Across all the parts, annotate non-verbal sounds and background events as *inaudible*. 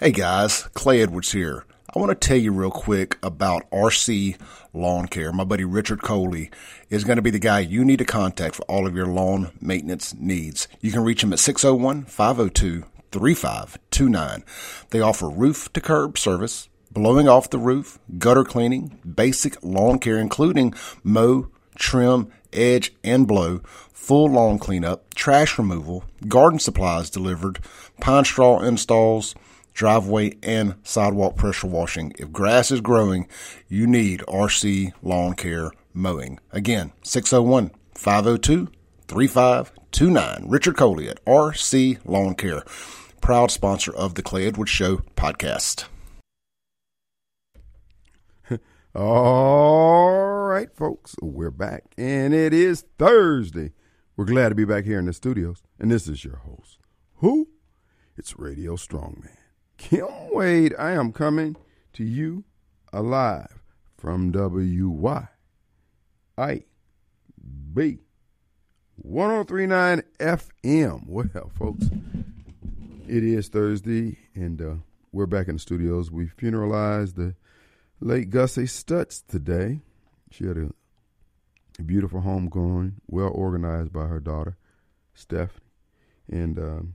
Hey guys, Clay Edwards here. I want to tell you real quick about RC Lawn Care. My buddy Richard Coley is going to be the guy you need to contact for all of your lawn maintenance needs. You can reach him at 601 502 3529. They offer roof to curb service, blowing off the roof, gutter cleaning, basic lawn care, including mow, trim, edge, and blow, full lawn cleanup, trash removal, garden supplies delivered, pine straw installs, driveway and sidewalk pressure washing. If grass is growing, you need RC Lawn Care Mowing. Again, 601 502 3529. Richard Coley at RC Lawn Care, proud sponsor of the Clay Edwards Show podcast. *laughs* All right, folks, we're back, and it is Thursday. We're glad to be back here in the studios, and this is your host. Who? It's Radio Strongman. Kim Wade, I am coming to you alive from WY. I B 1039 FM. Well, folks, it is Thursday, and uh, we're back in the studios. We funeralized the late Gussie Stutz today. She had a, a beautiful home going, well organized by her daughter, Stephanie. And um,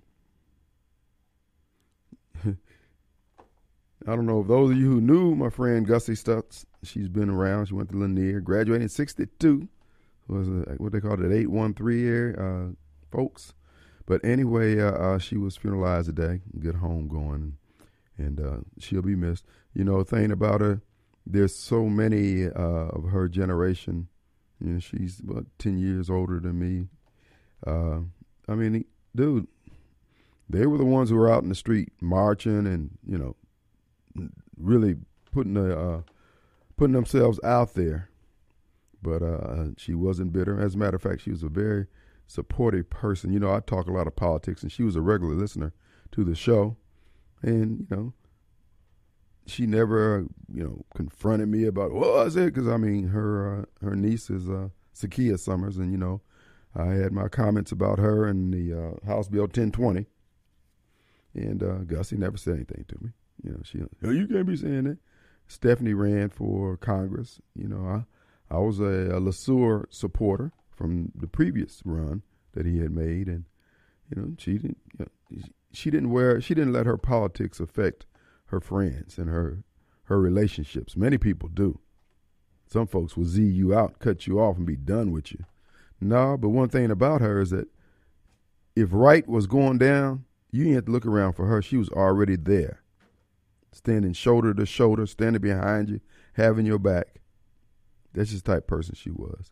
I don't know if those of you who knew my friend Gussie Stutz, she's been around. She went to Lanier, graduated in 62. Was a, what they called it, 813 area, uh, folks. But anyway, uh, uh, she was funeralized today. Good home going, and uh, she'll be missed. You know, thing about her, there's so many uh, of her generation. You know, she's about 10 years older than me. Uh, I mean, dude, they were the ones who were out in the street marching and, you know, really putting a, uh, putting themselves out there. But uh, she wasn't bitter. As a matter of fact, she was a very supportive person. You know, I talk a lot of politics, and she was a regular listener to the show. And you know, she never, you know, confronted me about what was it because I mean, her uh, her niece is uh, Zakiya Summers, and you know, I had my comments about her and the uh, House Bill 1020, and uh, Gussie never said anything to me. You know, she, oh, you can't be saying that. Stephanie ran for Congress. You know, I, I was a, a LeSueur supporter from the previous run that he had made, and you know, she didn't, you know, she didn't wear, she didn't let her politics affect her friends and her her relationships. Many people do. Some folks will z you out, cut you off, and be done with you. No, but one thing about her is that if right was going down, you didn't have to look around for her. She was already there standing shoulder to shoulder, standing behind you, having your back. That's just type person she was.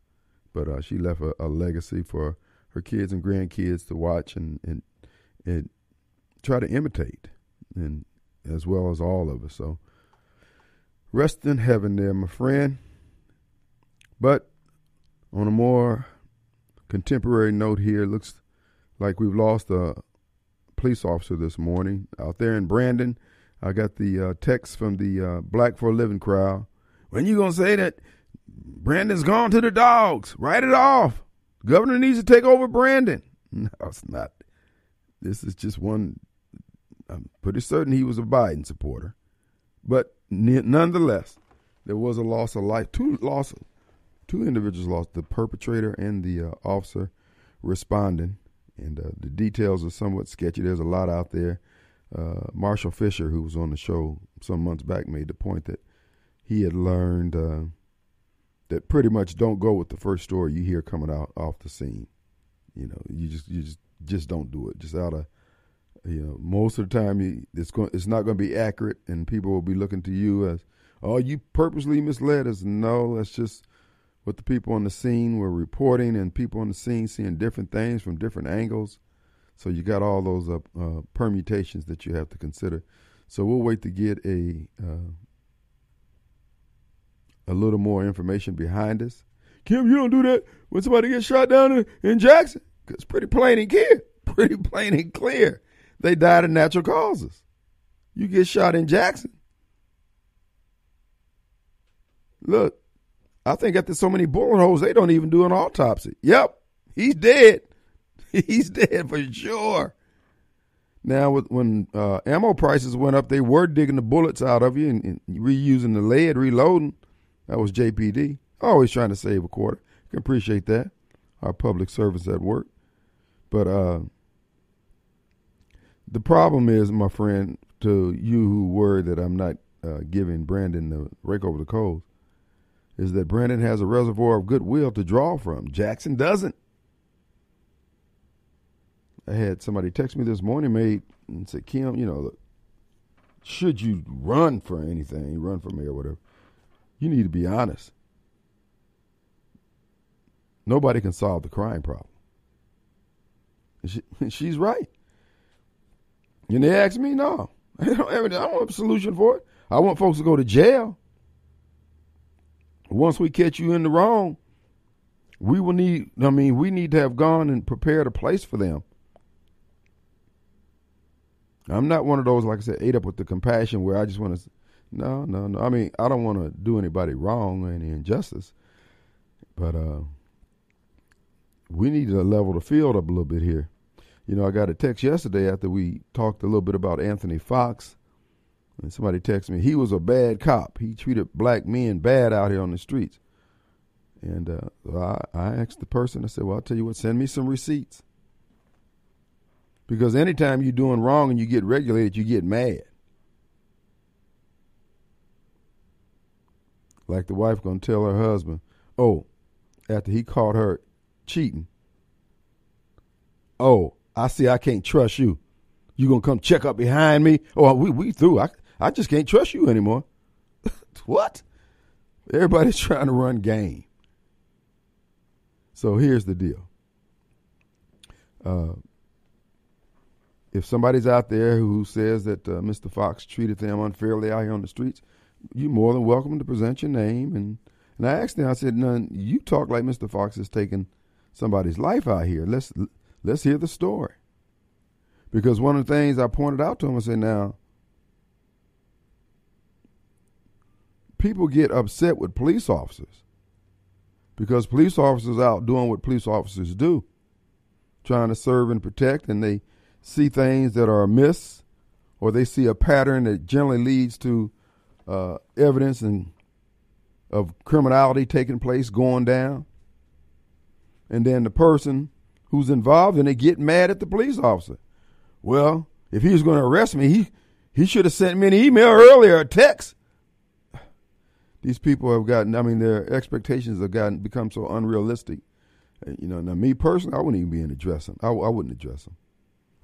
But uh, she left a, a, legacy for her kids and grandkids to watch and, and and try to imitate, and as well as all of us. So rest in heaven, there, my friend. But on a more contemporary note, here, looks like we've lost a police officer this morning out there in Brandon. I got the uh, text from the uh, Black for a Living crowd. When you gonna say that Brandon's gone to the dogs? Write it off. Governor needs to take over Brandon. *laughs* No, it's not. This is just one. I'm pretty certain he was a Biden supporter, but nonetheless, there was a loss of life. Two loss, two individuals lost. The perpetrator and the uh, officer responding, and uh, the details are somewhat sketchy. There's a lot out there uh, Marshall Fisher, who was on the show some months back, made the point that he had learned uh, that pretty much don't go with the first story you hear coming out off the scene. You know, you just you just just don't do it. Just out of you know, most of the time you, it's going it's not going to be accurate, and people will be looking to you as, oh, you purposely misled us. No, that's just what the people on the scene were reporting, and people on the scene seeing different things from different angles so you got all those uh, uh, permutations that you have to consider. So we'll wait to get a uh, a little more information behind us. Kim, you don't do that when somebody gets shot down in, in Jackson. It's pretty plain and clear. *laughs* Pretty plain and clear. They died of natural causes. You get shot in Jackson. Look, I think after so many bullet holes, they don't even do an autopsy. Yep, he's dead. *laughs* He's dead for sure. Now, with, when uh, ammo prices went up, they were digging the bullets out of you and, and reusing the lead, reloading. That was JPD. Always trying to save a quarter. Can appreciate that. Our public service at work. But uh, the problem is, my friend, to you who worry that I'm not uh, giving Brandon the rake over the coals, is that Brandon has a reservoir of goodwill to draw from. Jackson doesn't. I had somebody text me this morning, made and said, Kim, you know, should you run for anything, run for mayor or whatever, you need to be honest. Nobody can solve the crime problem. She, *laughs* she's right. And they asked me, no, *laughs* I don't, have, I don't have a solution for it. I want folks to go to jail. Once we catch you in the wrong, we will need, I mean, we need to have gone and prepared a place for them. I'm not one of those, like I said, ate up with the compassion where I just want to, no, no, no. I mean, I don't want to do anybody wrong or any injustice, but uh, we need to level the field up a little bit here. You know, I got a text yesterday after we talked a little bit about Anthony Fox. And somebody texted me, he was a bad cop. He treated black men bad out here on the streets. And uh, I, I asked the person, I said, well, I'll tell you what, send me some receipts. Because anytime you're doing wrong and you get regulated, you get mad. Like the wife gonna tell her husband, oh, after he caught her cheating, oh, I see I can't trust you. You gonna come check up behind me? Oh, we we through. I I just can't trust you anymore. *laughs* what? Everybody's *laughs* trying to run game. So here's the deal. Uh, if somebody's out there who says that uh, Mr. Fox treated them unfairly out here on the streets, you're more than welcome to present your name. And, and I asked him, I said, None, you talk like Mr. Fox is taking somebody's life out here. Let's let's hear the story. Because one of the things I pointed out to him, I said, now, people get upset with police officers because police officers out doing what police officers do, trying to serve and protect, and they see things that are amiss, or they see a pattern that generally leads to uh, evidence and of criminality taking place, going down, and then the person who's involved and they get mad at the police officer. Well, if he was going to arrest me, he he should have sent me an email earlier, a text. These people have gotten, I mean, their expectations have gotten become so unrealistic. You know, now me personally, I wouldn't even be in addressing. I, I wouldn't address them.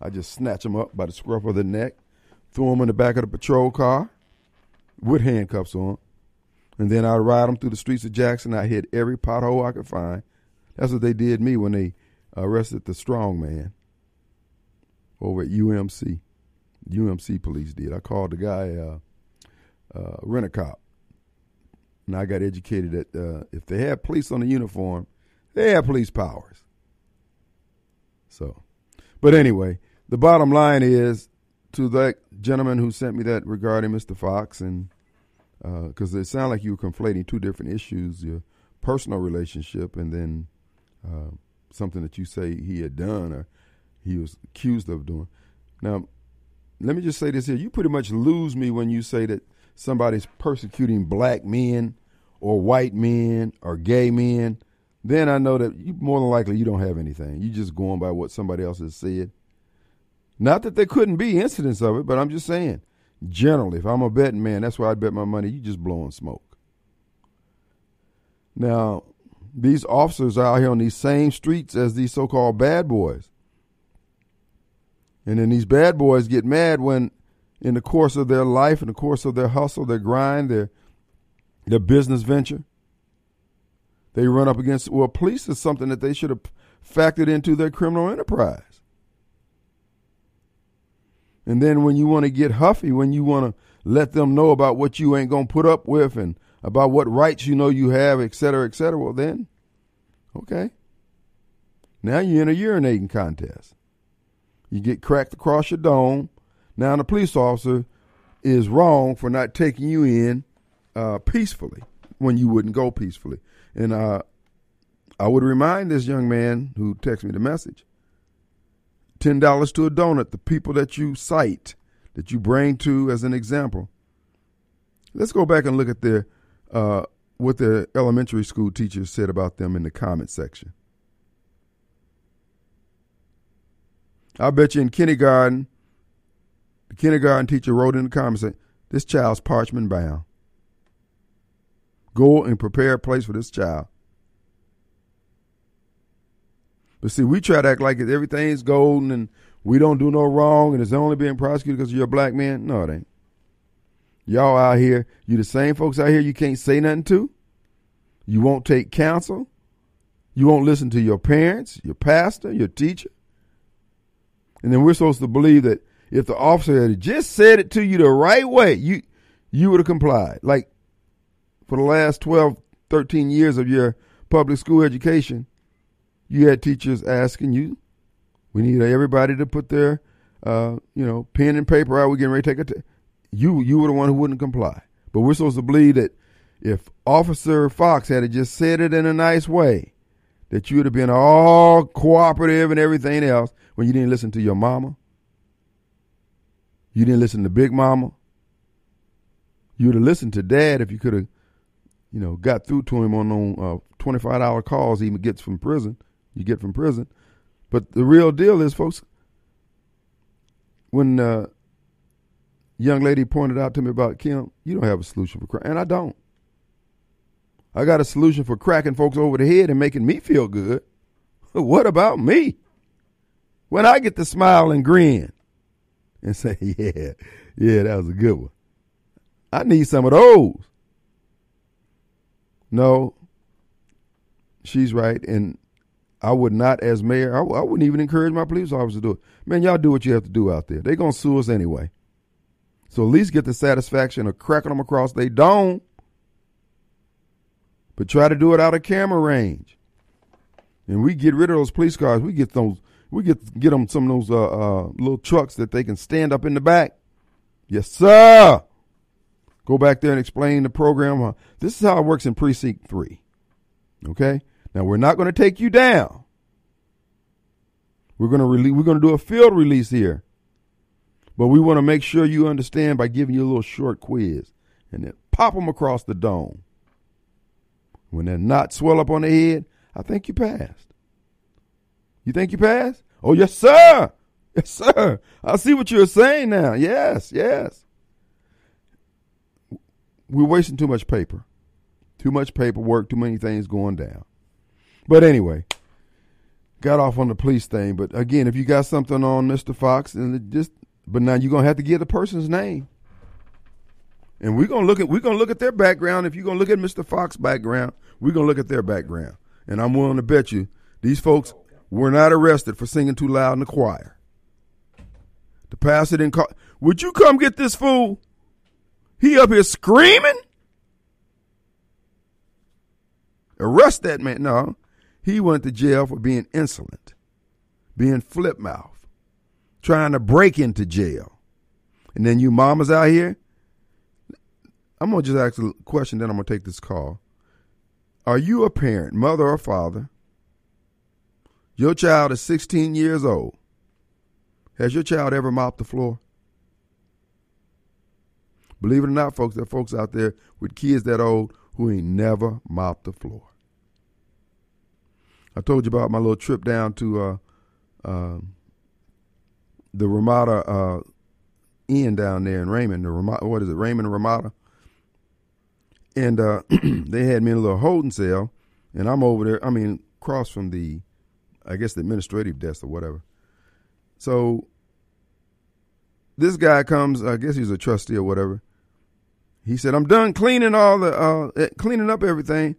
I just snatch them up by the scruff of the neck, throw them in the back of the patrol car with handcuffs on, and then I'd ride them through the streets of Jackson. I hit every pothole I could find. That's what they did me when they arrested the strong man over at UMC. UMC police did. I called the guy, uh, uh, rent a cop. And I got educated that uh, if they have police on the uniform, they have police powers. So, but anyway, the bottom line is to that gentleman who sent me that regarding Mr. Fox, and because uh, it sounded like you were conflating two different issues your personal relationship and then uh, something that you say he had done or he was accused of doing. Now, let me just say this here. You pretty much lose me when you say that somebody's persecuting black men or white men or gay men. Then I know that you more than likely you don't have anything. You're just going by what somebody else has said. Not that there couldn't be incidents of it, but I'm just saying, generally, if I'm a betting man, that's where I'd bet my money. You just blowing smoke. Now, these officers are out here on these same streets as these so-called bad boys. And then these bad boys get mad when in the course of their life, in the course of their hustle, their grind, their their business venture, they run up against well, police is something that they should have factored into their criminal enterprise. And then when you want to get huffy, when you want to let them know about what you ain't going to put up with and about what rights you know you have, et cetera, et cetera, well, then, okay. Now you're in a urinating contest. You get cracked across your dome. Now the police officer is wrong for not taking you in uh, peacefully when you wouldn't go peacefully. And uh, I would remind this young man who texted me the message ten dollars to a donut. The people that you cite, that you bring to as an example. Let's go back and look at their uh, what the elementary school teachers said about them in the comment section. I bet you in kindergarten, the kindergarten teacher wrote in the comments, "This child's parchment bound. Go and prepare a place for this child." But see, we try to act like everything's golden and we don't do no wrong and it's only being prosecuted because you're a black man. No, it ain't. Y'all out here, you the same folks out here you can't say nothing to. You won't take counsel. You won't listen to your parents, your pastor, your teacher. And then we're supposed to believe that if the officer had just said it to you the right way, you you would have complied. Like for the last 12, 13 years of your public school education, you had teachers asking you, we need everybody to put their, uh, you know, pen and paper out. We're getting ready to take a. You you were the one who wouldn't comply. But we're supposed to believe that if Officer Fox had just said it in a nice way, that you would have been all cooperative and everything else when you didn't listen to your mama. You didn't listen to Big Mama. You would have listened to Dad if you could have, you know, got through to him on on uh, twenty five dollar calls he gets from prison you get from prison. But the real deal is, folks, when uh, young lady pointed out to me about Kim, you don't have a solution for crack, and I don't. I got a solution for cracking folks over the head and making me feel good. *laughs* what about me? When I get to smile and grin and say, *laughs* yeah, yeah, that was a good one. I need some of those. No, she's right. And I would not, as mayor, I, I, wouldn't even encourage my police officers to do it. Man, y'all do what you have to do out there. They're going to sue us anyway. So at least get the satisfaction of cracking them across they dome. But try to do it out of camera range. And we get rid of those police cars. We get those. We get get them some of those uh, uh, little trucks that they can stand up in the back. Yes, sir. Go back there and explain the program. This is how it works in precinct three. Okay. Now we're not going to take you down. We're going to we're going to do a field release here. But we want to make sure you understand by giving you a little short quiz and then pop them across the dome. When they're not swell up on the head, I think you passed. You think you passed? Oh, yes, sir. Yes, sir. I see what you're saying now. Yes, yes. We're wasting too much paper. Too much paperwork, too many things going down. But anyway, got off on the police thing. But again, if you got something on Mr. Fox, and just but now you're gonna have to get the person's name. And we're gonna look at we're gonna look at their background. If you're gonna look at Mr. Fox's background, we're gonna look at their background. And I'm willing to bet you these folks were not arrested for singing too loud in the choir. The pastor didn't call. Would you come get this fool? He up here screaming. Arrest that man. No, he went to jail for being insolent, being flip mouth, trying to break into jail. And then you mamas out here, I'm going to just ask a question, then I'm going to take this call. Are you a parent, mother or father? Your child is 16 years old. Has your child ever mopped the floor? Believe it or not, folks, there are folks out there with kids that old who ain't never mopped the floor. I told you about my little trip down to uh, uh, the Ramada uh, Inn down there in Raymond. The Ramada, what is it, Raymond Ramada? And uh, *clears throat* they had me in a little holding cell, and I'm over there. I mean, across from the, I guess the administrative desk or whatever. So this guy comes. I guess he's a trustee or whatever. He said, "I'm done cleaning all the uh, eh, cleaning up everything."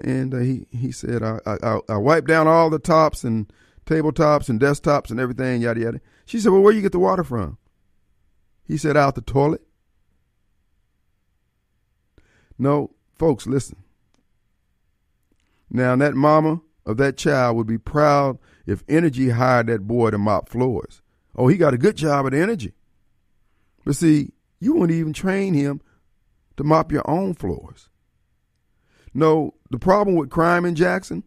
And uh, he he said I, I I wiped down all the tops and tabletops and desktops and everything yada yada. She said, "Well, where you get the water from?" He said, "Out the toilet." No, folks, listen. Now that mama of that child would be proud if Entergy hired that boy to mop floors. Oh, he got a good job at Entergy. But see, you wouldn't even train him to mop your own floors. No, the problem with crime in Jackson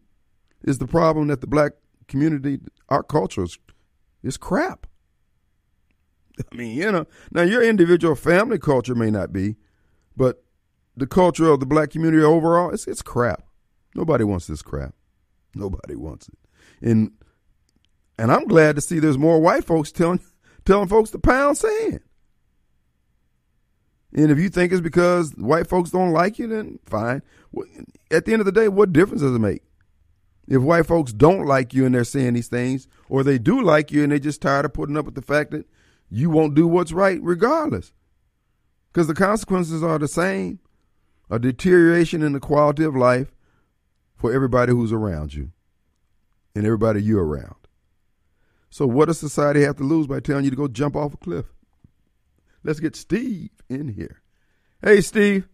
is the problem that the black community, our culture is, It's crap. I mean, you know, now your individual family culture may not be, but the culture of the black community overall, it's it's crap. Nobody wants this crap. Nobody wants it. And and I'm glad to see there's more white folks telling telling folks to pound sand. And if you think it's because white folks don't like you, then fine. At the end of the day, what difference does it make? If white folks don't like you and they're saying these things, or they do like you and they're just tired of putting up with the fact that you won't do what's right regardless. Because the consequences are the same a deterioration in the quality of life for everybody who's around you and everybody you're around. So, what does society have to lose by telling you to go jump off a cliff? Let's get Steve in here. Hey, Steve.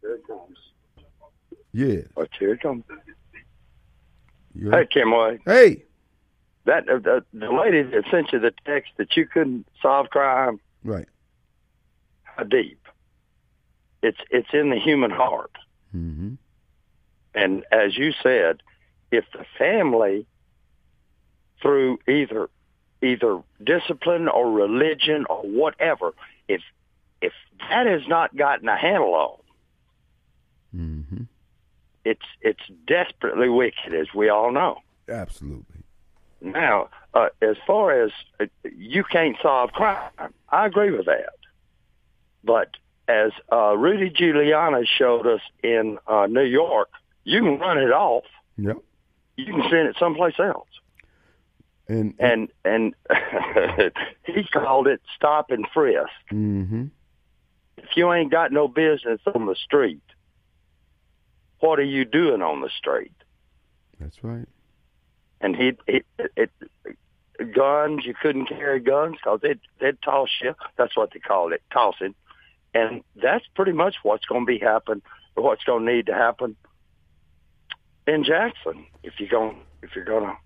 Here it comes. Yeah. Watch here it comes. You Hey, Kim Wade. Hey. That uh, the, the lady that sent you the text that you couldn't solve crime. Right. How deep? It's it's in the human heart, Mm-hmm. and as you said, if the family, through either either discipline or religion or whatever, if if that has not gotten a handle on, Mm-hmm. It's it's desperately wicked, as we all know. Absolutely. Now, uh, as far as uh, you can't solve crime, I agree with that. But as uh, Rudy Giuliani showed us in uh, New York, you can run it off. Yep. You can send it someplace else. And, And and *laughs* he called it stop and frisk. mm-hmm. If you ain't got no business on the street, what are you doing on the street? That's right. and he it, it, it guns you couldn't carry guns because they'd they'd toss you. That's what they called it, tossing. And that's pretty much what's going to be happen, or what's going to need to happen in Jackson if you're going if you're going to.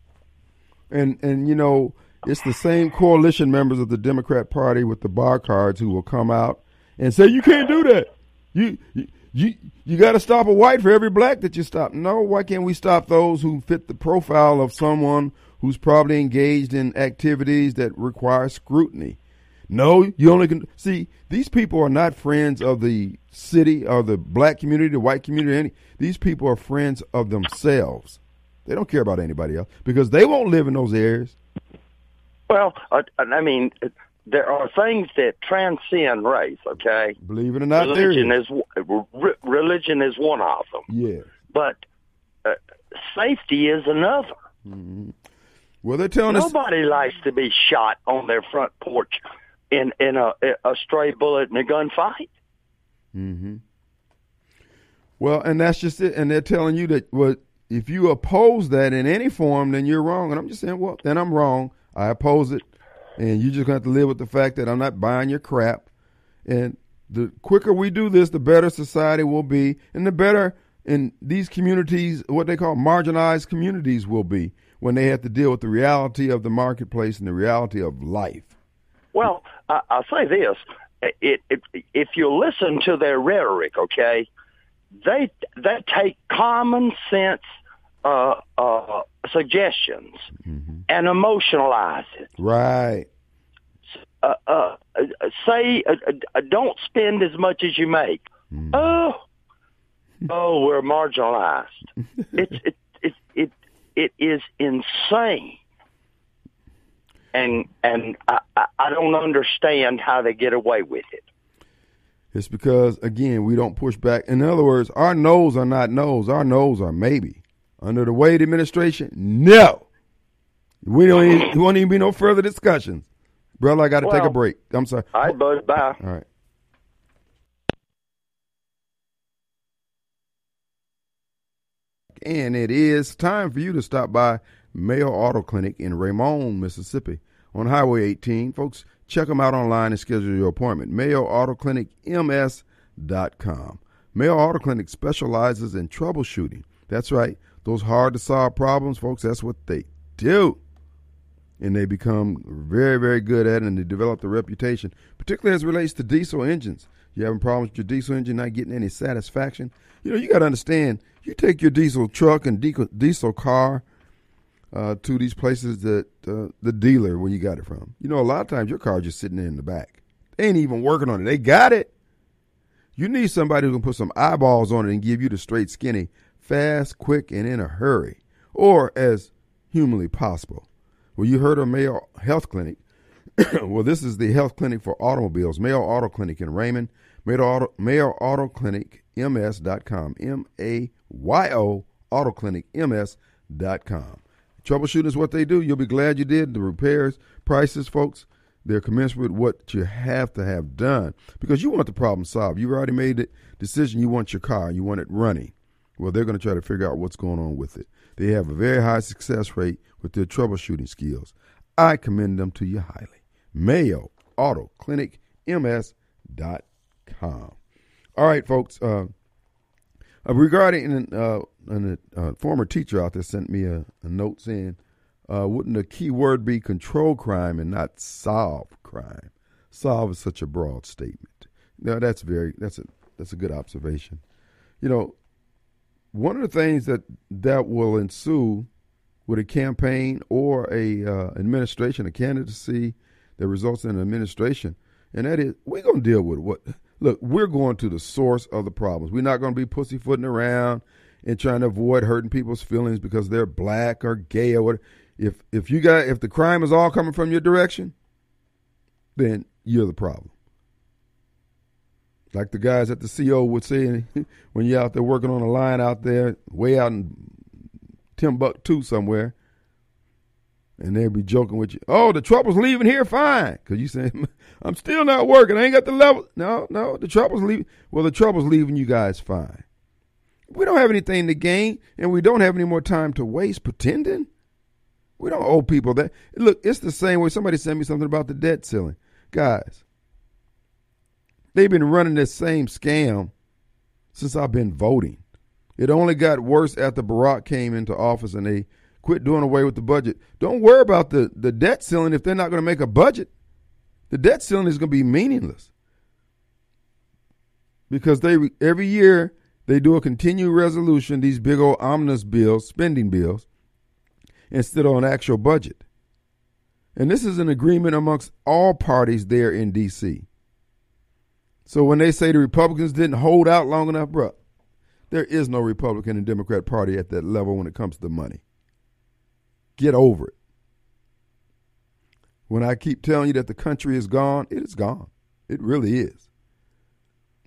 And and you know, it's the same coalition members of the Democrat Party with the bar cards who will come out and say you can't do that. You you you, you got to stop a white for every black that you stop. No, why can't we stop those who fit the profile of someone who's probably engaged in activities that require scrutiny? No, you only can see these people are not friends of the city or the black community, the white community. Any these people are friends of themselves. They don't care about anybody else because they won't live in those areas. Well, I, I mean, there are things that transcend race. Okay, Believe it or not, religion is. is re- religion is one of them, Yeah. but uh, safety is another. Well, they're telling us. Nobody likes to be shot on their front porch in in a a stray bullet in a gunfight. hmm Well, and that's just it. And they're telling you that well, if you oppose that in any form, then you're wrong. And I'm just saying, well, then I'm wrong. I oppose it, and you just gonna have to live with the fact that I'm not buying your crap. And the quicker we do this, the better society will be, and the better in these communities, what they call marginalized communities, will be when they have to deal with the reality of the marketplace and the reality of life. Well, I, I'll say this: it, it, if you listen to their rhetoric, okay, they they take common sense uh, uh, suggestions and emotionalize it. Right. Uh, uh, uh, say, uh, uh, don't spend as much as you make. Oh, oh, we're marginalized. *laughs* it's it, it it it is insane, and and I, I I don't understand how they get away with it. It's because again we don't push back. In other words, our no's are not no's. Our no's are maybe. Under the Wade administration, no. We don't. Even, there won't even be no further discussions, brother. I got to take a break. I'm sorry. All right, bud. Bye. All right. And it is time for you to stop by Mayo Auto Clinic in Raymond, Mississippi on Highway 18. Folks, check them out online and schedule your appointment. Mayo Auto Clinic MS.com. Mayo Auto Clinic specializes in troubleshooting. That's right. Those hard to solve problems, folks, that's what they do and they become very, very good at it, and they develop the reputation, particularly as it relates to diesel engines. You having problems with your diesel engine not getting any satisfaction? You know, you got to understand. You take your diesel truck and diesel diesel car uh, to these places that uh, the dealer where you got it from. You know, a lot of times your car's just sitting there in the back. They ain't even working on it. They got it. You need somebody who can put some eyeballs on it and give you the straight skinny, fast, quick, and in a hurry, or as humanly possible. Well, you heard of Mayo Health Clinic. *coughs* well, this is the health clinic for automobiles, Mayo Auto Clinic in Raymond, Mayo Auto, Mayo Auto Clinic, ms.com, M A Y O Auto Clinic, ms.com. Troubleshooting is what they do. You'll be glad you did. The repairs, prices, folks, they're commensurate with what you have to have done because you want the problem solved. You've already made the decision. You want your car, you want it running. Well, they're going to try to figure out what's going on with it. They have a very high success rate with their troubleshooting skills. I commend them to you highly. Mayo Auto Clinic MS.com. All right, folks. Uh, uh, regarding uh, a former teacher out there sent me a, a note saying, uh, wouldn't the key word be control crime and not solve crime? Solve is such a broad statement. Now that's very that's a that's a good observation. You know, one of the things that that will ensue with a campaign or a uh, administration, a candidacy that results in an administration, and that is we're going to deal with what. Look, we're going to the source of the problems. We're not going to be pussyfooting around and trying to avoid hurting people's feelings because they're black or gay or whatever. If if you got if the crime is all coming from your direction, then you're the problem. Like the guys at the CO would say *laughs* when you're out there working on a line out there, way out in Timbuktu somewhere, and they'd be joking with you. Oh, the trouble's leaving here fine. Because you say, *laughs* I'm still not working. I ain't got the level. No, no, the trouble's leaving. Well, the trouble's leaving you guys fine. We don't have anything to gain, and we don't have any more time to waste pretending. We don't owe people that. Look, it's the same way somebody sent me something about the debt ceiling. Guys, they've been running this same scam since I've been voting. It only got worse after Barack came into office and they quit doing away with the budget. Don't worry about the, the debt ceiling if they're not going to make a budget. The debt ceiling is going to be meaningless because they every year they do a continued resolution, these big old omnibus bills, spending bills, instead of an actual budget. And this is an agreement amongst all parties there in D.C. So when they say the Republicans didn't hold out long enough, bro, there is no Republican and Democrat party at that level when it comes to money. Get over it. When I keep telling you that the country is gone, it is gone. It really is.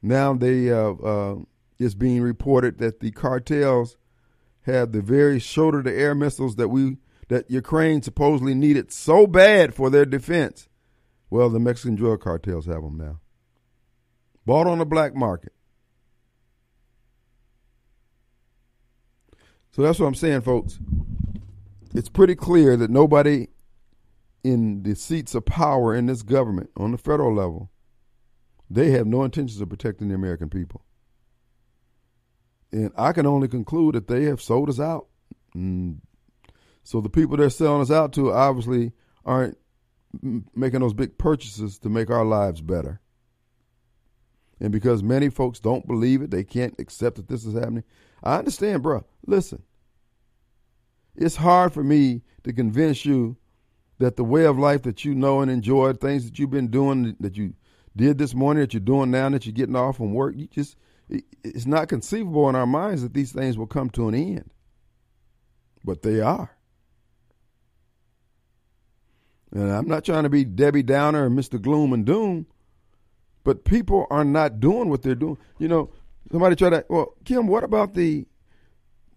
Now they uh, uh, it's being reported that the cartels have the very shoulder to air missiles that we that Ukraine supposedly needed so bad for their defense. Well, the Mexican drug cartels have them now. Bought on the black market. So that's what I'm saying, folks. It's pretty clear that nobody in the seats of power in this government on the federal level, they have no intentions of protecting the American people. And I can only conclude that they have sold us out. And so the people they're selling us out to obviously aren't making those big purchases to make our lives better. And because many folks don't believe it, they can't accept that this is happening. I understand, bro. Listen, it's hard for me to convince you that the way of life that you know and enjoy, things that you've been doing, that you did this morning, that you're doing now, that you're getting off from work, you just it's not conceivable in our minds that these things will come to an end. But they are. And I'm not trying to be Debbie Downer or Mr. Gloom and Doom, but people are not doing what they're doing. You know, somebody tried to, well, Kim, what about the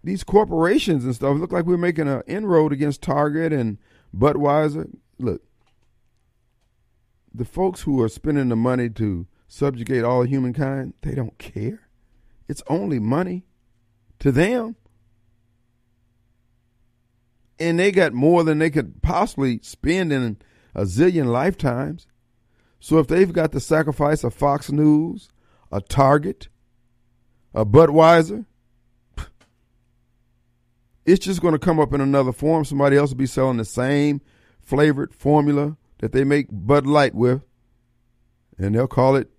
these corporations and stuff? It looked like we are making an inroad against Target and Budweiser. Look, the folks who are spending the money to subjugate all humankind, they don't care. It's only money to them. And they got more than they could possibly spend in a zillion lifetimes. So if they've got to sacrifice a Fox News, a Target, a Budweiser, it's just going to come up in another form. Somebody else will be selling the same flavored formula that they make Bud Light with, and they'll call it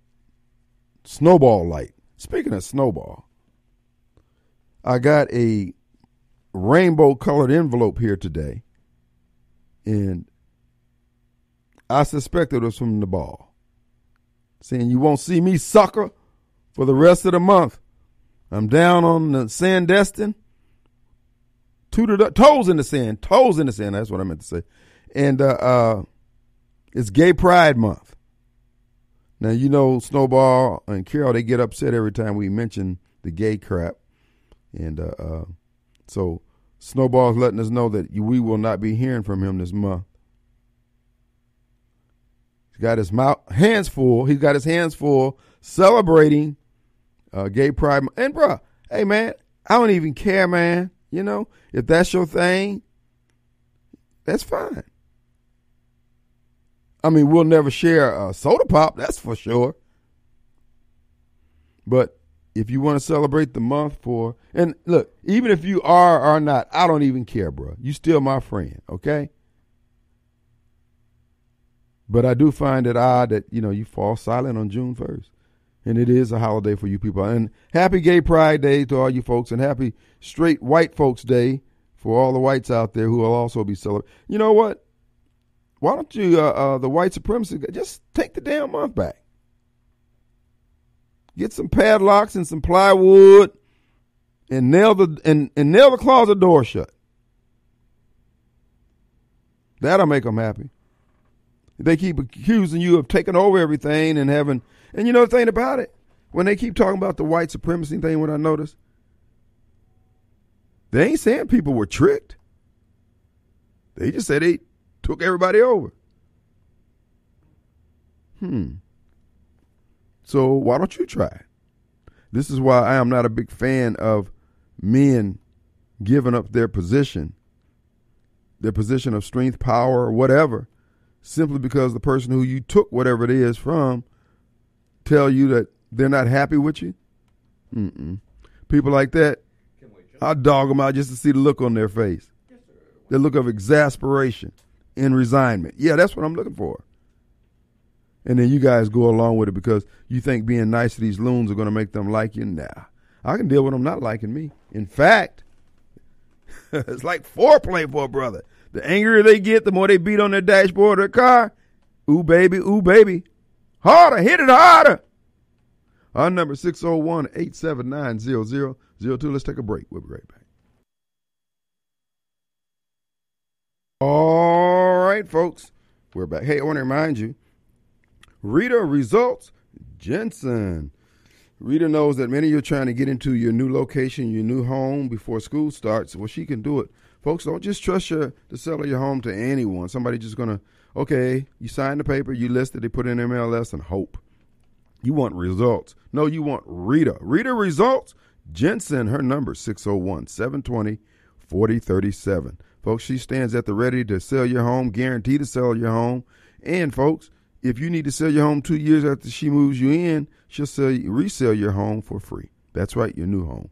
Snowball Light. Speaking of snowball, I got a rainbow colored envelope here today, and I suspect it was from the ball, saying, "You won't see me, sucker, for the rest of the month. I'm down on the Sandestin, to the toes in the sand, toes in the sand. That's what I meant to say, and uh, uh, it's Gay Pride Month." Now you know Snowball and Carol they get upset every time we mention the gay crap, and uh, uh, so Snowball's letting us know that we will not be hearing from him this month. He's got his mouth hands full. He's got his hands full celebrating uh, gay pride. And bruh, hey man, I don't even care, man. You know, if that's your thing, that's fine. I mean, we'll never share a soda pop, that's for sure. But if you want to celebrate the month for, and look, even if you are or not, I don't even care, bro. You still my friend, okay? But I do find it odd that, you know, you fall silent on June 1st. And it is a holiday for you people. And happy Gay Pride Day to all you folks, and happy Straight White Folks Day for all the whites out there who will also be celebrating. You know what? Why don't you, uh, uh, the white supremacy, just take the damn month back? Get some padlocks and some plywood, and nail the and, and nail the closet door shut. That'll make them happy. They keep accusing you of taking over everything and having, and you know the thing about it, when they keep talking about the white supremacy thing, what I notice, they ain't saying people were tricked. They just said they took everybody over. Hmm. So why don't you try This is why I am not a big fan of men giving up their position, their position of strength, power, or whatever, simply because the person who you took whatever it is from tell you that they're not happy with you. Mm-mm. People like that, I dog them out just to see the look on their face. The look of exasperation and resignment. Yeah, that's what I'm looking for. And then you guys go along with it because you think being nice to these loons are going to make them like you. Nah, I can deal with them not liking me. In fact, *laughs* it's like foreplay for a brother. The angrier they get, the more they beat on their dashboard of their car. Ooh, baby, ooh, baby. Harder, hit it harder. Our number 601 879 0002. Let's take a break. We'll be right back. All right, folks. We're back. Hey, I want to remind you Rita Results Jensen. Rita knows that many of you are trying to get into your new location, your new home before school starts. Well, she can do it. Folks, don't just trust your the sell of your home to anyone. Somebody just gonna, okay, you sign the paper, you listed, they put in MLS and hope. You want results. No, you want Rita. Rita Results Jensen, her number 601 720 4037. Folks, she stands at the ready to sell your home, guarantee to sell your home. And folks, if you need to sell your home two years after she moves you in, she'll sell you, resell your home for free. That's right, your new home.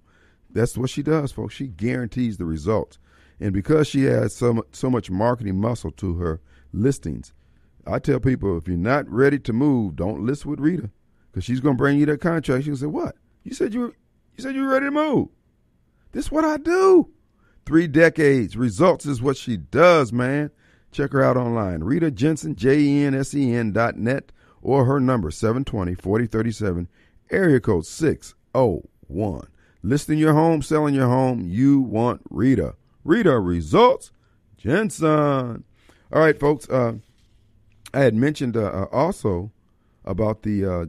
That's what she does, folks. She guarantees the results. And because she has so, so much marketing muscle to her listings, I tell people if you're not ready to move, don't list with Rita because she's going to bring you that contract. She'll say, "What? You said you were, you said you were ready to move. This is what I do. Three decades. Results is what she does, man. Check her out online. Rita Jensen, J-E-N-S-E-N dot net or her number 720-4037, area code 601. Listing your home, selling your home, you want Rita. Rita Results Jensen. All right, folks. Uh, I had mentioned uh, uh, also about the uh,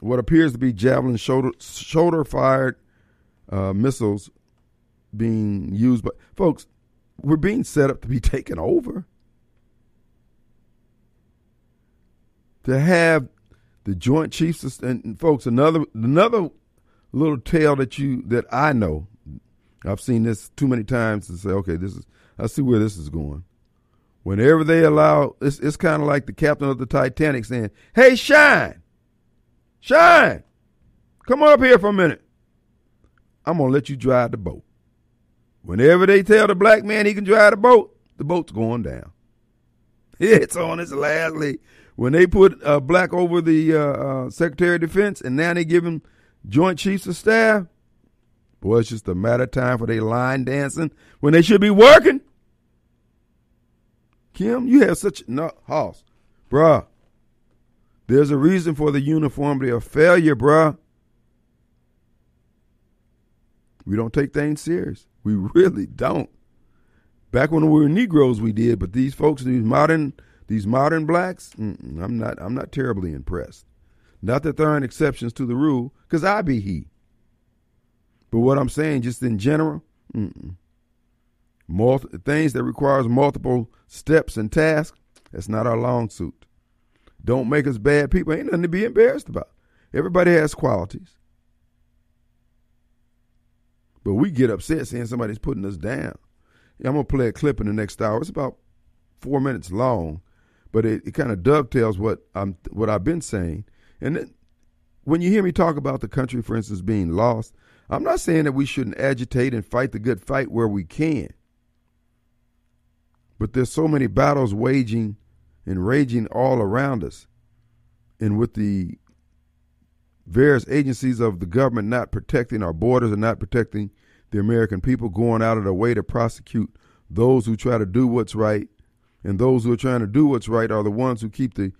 what appears to be javelin shoulder shoulder fired uh, missiles being used, but folks, we're being set up to be *laughs* taken over. To have the Joint Chiefs and folks, another another little tale that you that I know. I've seen this too many times to say, okay, this is I see where this is going. Whenever they allow, it's it's kind of like the captain of the Titanic saying, "Hey, shine, shine, come on up here for a minute. I'm gonna let you drive the boat." Whenever they tell the black man he can drive the boat, the boat's going down. *laughs* It's on its last leg. When they put uh, black over the uh, uh, Secretary of Defense and now they give him Joint Chiefs of Staff, Boy, it's just a matter of time for they line dancing when they should be working. Kim, you have such no house, bruh. There's a reason for the uniformity of failure, bruh. We don't take things serious. We really don't. Back when we were Negroes, we did, but these folks, these modern, these modern blacks, I'm not, I'm not terribly impressed. Not that there aren't exceptions to the rule, because I be he. But what I'm saying, just in general, Multi- things that requires multiple steps and tasks, that's not our long suit. Don't make us bad people. Ain't nothing to be embarrassed about. Everybody has qualities. But we get upset seeing somebody's putting us down. Yeah, I'm gonna play a clip in the next hour. It's about four minutes long, but it, it kind of dovetails what I'm what I've been saying. And when you hear me talk about the country, for instance, being lost, I'm not saying that we shouldn't agitate and fight the good fight where we can. But there's so many battles waging and raging all around us. And with the various agencies of the government not protecting our borders and not protecting the American people, going out of their way to prosecute those who try to do what's right. And those who are trying to do what's right are the ones who keep the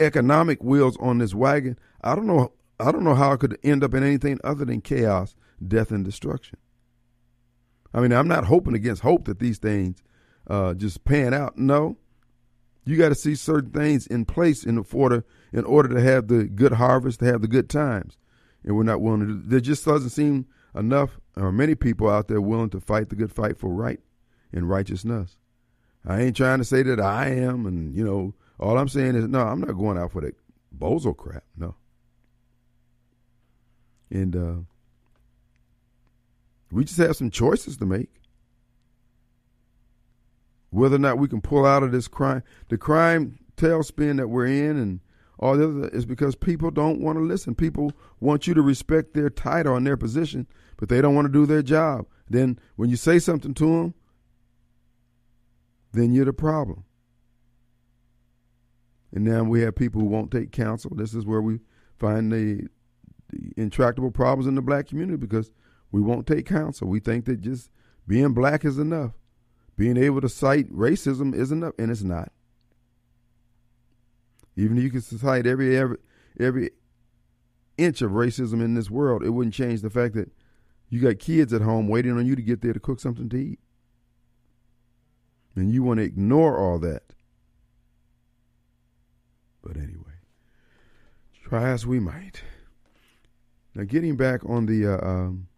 economic wheels on this wagon. I don't know I don't know how it could end up in anything other than chaos, death, and destruction. I mean, I'm not hoping against hope that these things uh, just pan out. No, you got to see certain things in place in order in order to have the good harvest, to have the good times, and we're not willing to. There just doesn't seem enough or many people out there willing to fight the good fight for right and righteousness. I ain't trying to say that I am, and you know, all I'm saying is no. I'm not going out for that bozo crap. No. And uh, we just have some choices to make whether or not we can pull out of this crime, the crime tailspin that we're in, and all the other is because people don't want to listen. People want you to respect their title and their position, but they don't want to do their job. Then when you say something to them, then you're the problem. And now we have people who won't take counsel. This is where we find the, the intractable problems in the black community because we won't take counsel. We think that just being black is enough being able to cite racism is enough, and it's not. Even if you could cite every every every inch of racism in this world, it wouldn't change the fact that you got kids at home waiting on you to get there to cook something to eat. And you want to ignore all that. But anyway, try as we might. Now, getting back on the uh, um,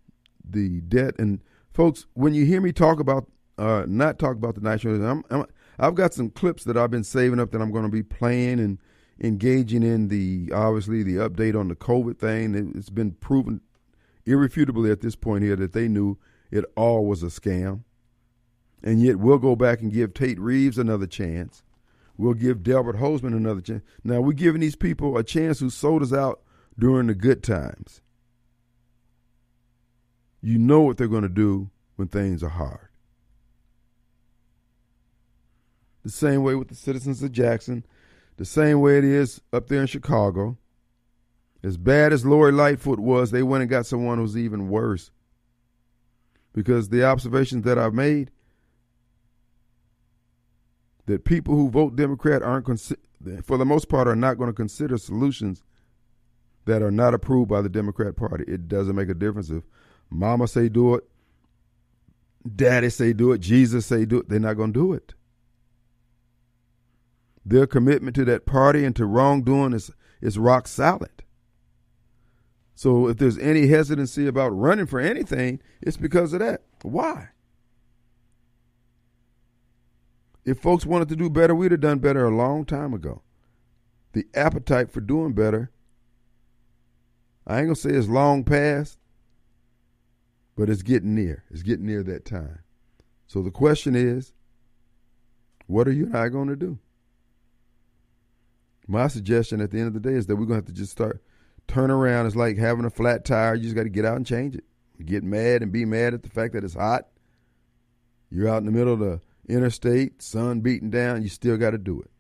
the debt and folks, when you hear me talk about uh, not talk about the national. I'm, I'm, I've got some clips that I've been saving up that I'm going to be playing and engaging in the obviously the update on the COVID thing. It's been proven irrefutably at this point here that they knew it all was a scam, and yet we'll go back and give Tate Reeves another chance. We'll give Delbert Hosemann another chance. Now we're giving these people a chance who sold us out during the good times. You know what they're going to do when things are hard. the same way with the citizens of Jackson, the same way it is up there in Chicago. As bad as Lori Lightfoot was, they went and got someone who's even worse. Because the observations that I've made that people who vote Democrat aren't, for the most part, are not going to consider solutions that are not approved by the Democrat Party. It doesn't make a difference if Mama say do it, Daddy say do it, Jesus say do it. They're not going to do it. Their commitment to that party and to wrongdoing is, is rock solid. So if there's any hesitancy about running for anything, it's because of that. Why? If folks wanted to do better, we'd have done better a long time ago. The appetite for doing better, I ain't gonna say it's long past, but it's getting near. It's getting near that time. So the question is, what are you and I going to do? My suggestion at the end of the day is that we're gonna have to just start turn around. It's like having a flat tire. You just got to get out and change it. Get mad and be mad at the fact that it's hot. You're out in the middle of the interstate, sun beating down. You still got to do it.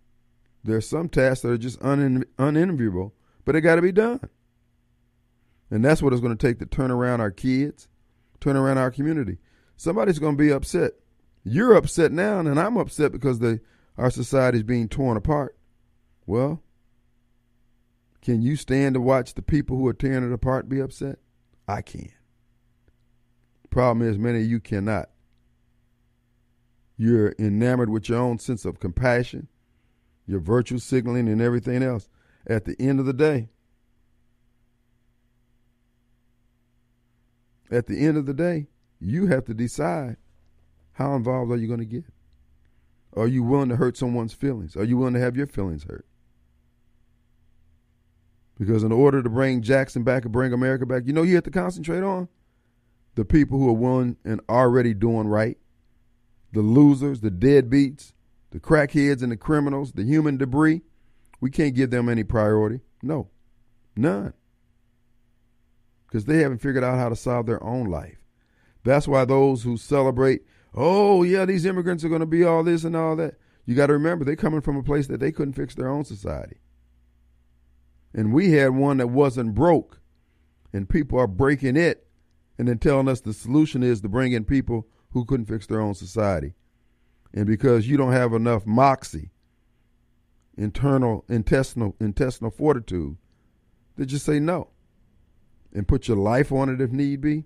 There are some tasks that are just un- but they got to be done. And that's what it's going to take to turn around our kids, turn around our community. Somebody's going to be upset. You're upset now, and I'm upset because the our society is being torn apart. Well, can you stand to watch the people who are tearing it apart be upset? I can. Problem is, many of you cannot. You're enamored with your own sense of compassion, your virtue signaling, and everything else. At the end of the day, at the end of the day, you have to decide how involved are you going to get? Are you willing to hurt someone's feelings? Are you willing to have your feelings hurt? Because in order to bring Jackson back and bring America back, you know you have to concentrate on the people who are willing and already doing right, the losers, the deadbeats, the crackheads and the criminals, the human debris. We can't give them any priority. No, none. Because they haven't figured out how to solve their own life. That's why those who celebrate, oh, yeah, these immigrants are going to be all this and all that, you got to remember they're coming from a place that they couldn't fix their own society. And we had one that wasn't broke, and people are breaking it and then telling us the solution is to bring in people who couldn't fix their own society. And because you don't have enough moxie, internal intestinal intestinal fortitude, they just say no. And put your life on it if need be.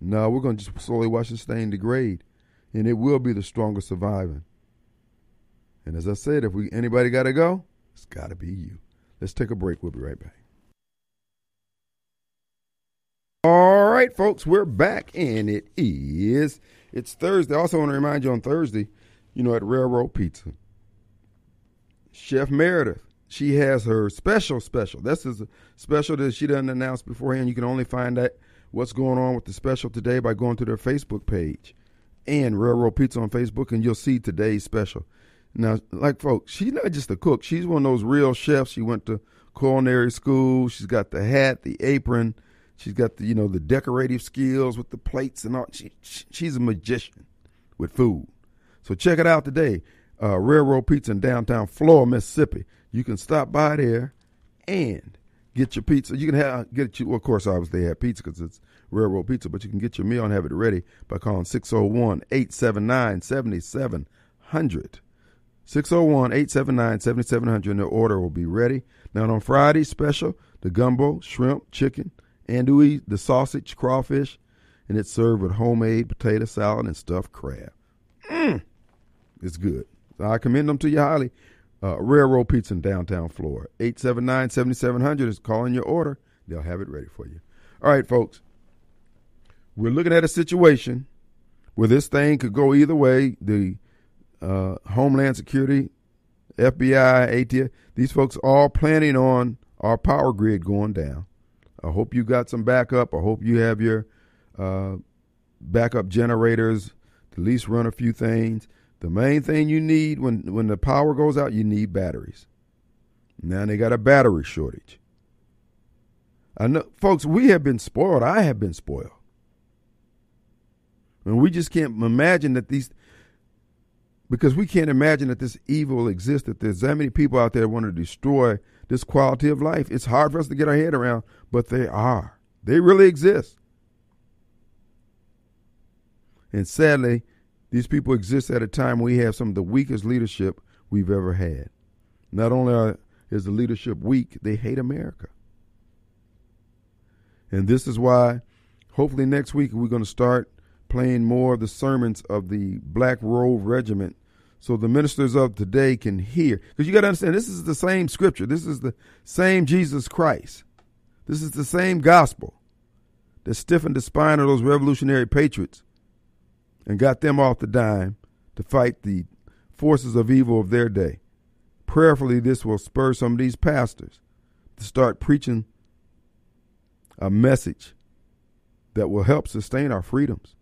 No, we're going to just slowly watch the stain degrade, and it will be the strongest surviving. And as I said, if we anybody got to go, it's got to be you. Let's take a break. We'll be right back. All right, folks, we're back, and it is it's Thursday. I also want to remind you on Thursday, you know, at Railroad Pizza, Chef Meredith, she has her special special. This is a special that she doesn't announce beforehand. You can only find out what's going on with the special today by going to their Facebook page and Railroad Pizza on Facebook, and you'll see today's special. Now, like folks, she's not just a cook. She's one of those real chefs. She went to culinary school. She's got the hat, the apron. She's got the you know the decorative skills with the plates and all. She, she's a magician with food. So check it out today. Uh, Railroad Pizza in downtown Flora, Mississippi. You can stop by there and get your pizza. You can have get you. Well, of course, obviously they have pizza because it's railroad pizza, but you can get your meal and have it ready by calling 601-879-7700. 601-879-7700 and the order will be ready. Now on Friday special, the gumbo, shrimp, chicken, andouille, the sausage, crawfish, and it's served with homemade potato salad and stuffed crab. Mmm, it's good. I commend them to you highly. Uh, Railroad Pizza in downtown Flora. 879-7700 is calling your order. They'll have it ready for you. All right, folks. We're looking at a situation where this thing could go either way. The uh, Homeland Security, FBI, ATF, these folks all planning on our power grid going down. I hope you got some backup. I hope you have your uh, backup generators to at least run a few things. The main thing you need when when the power goes out, you need batteries. Now they got a battery shortage. I know, folks, we have been spoiled. I have been spoiled. And we just can't imagine that these, because we can't imagine that this evil exists, that there's that many people out there want to destroy this quality of life. It's hard for us to get our head around, but they are. They really exist. And sadly, these people exist at a time we have some of the weakest leadership we've ever had. Not only are, is the leadership weak, they hate America. And this is why, hopefully, next week we're going to start playing more of the sermons of the Black Robe Regiment so the ministers of today can hear. Because you got to understand, this is the same scripture. This is the same Jesus Christ. This is the same gospel that stiffened the spine of those revolutionary patriots and got them off the dime to fight the forces of evil of their day. Prayerfully, this will spur some of these pastors to start preaching a message that will help sustain our freedoms,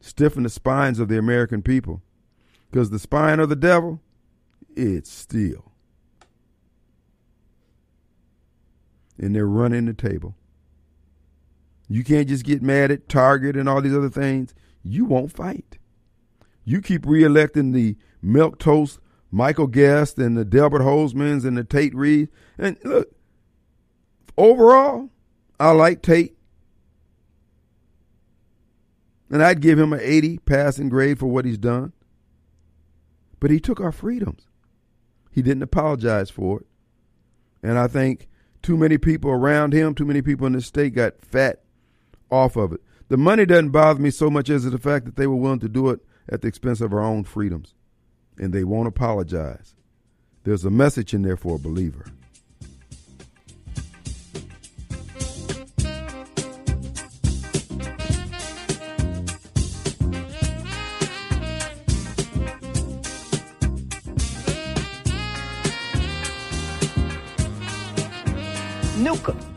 stiffen the spines of the American people. Because the spine of the devil, it's steel. And they're running the table. You can't just get mad at Target and all these other things. You won't fight. You keep reelecting the milk toast Michael Guest and the Delbert Hosemanns and the Tate Reeves. And look, overall, I like Tate. And I'd give him an 80 passing grade for what he's done. But he took our freedoms. He didn't apologize for it. And I think too many people around him, too many people in the state got fat off of it. The money doesn't bother me so much as the fact that they were willing to do it at the expense of our own freedoms. And they won't apologize. There's a message in there for a believer. Nuka.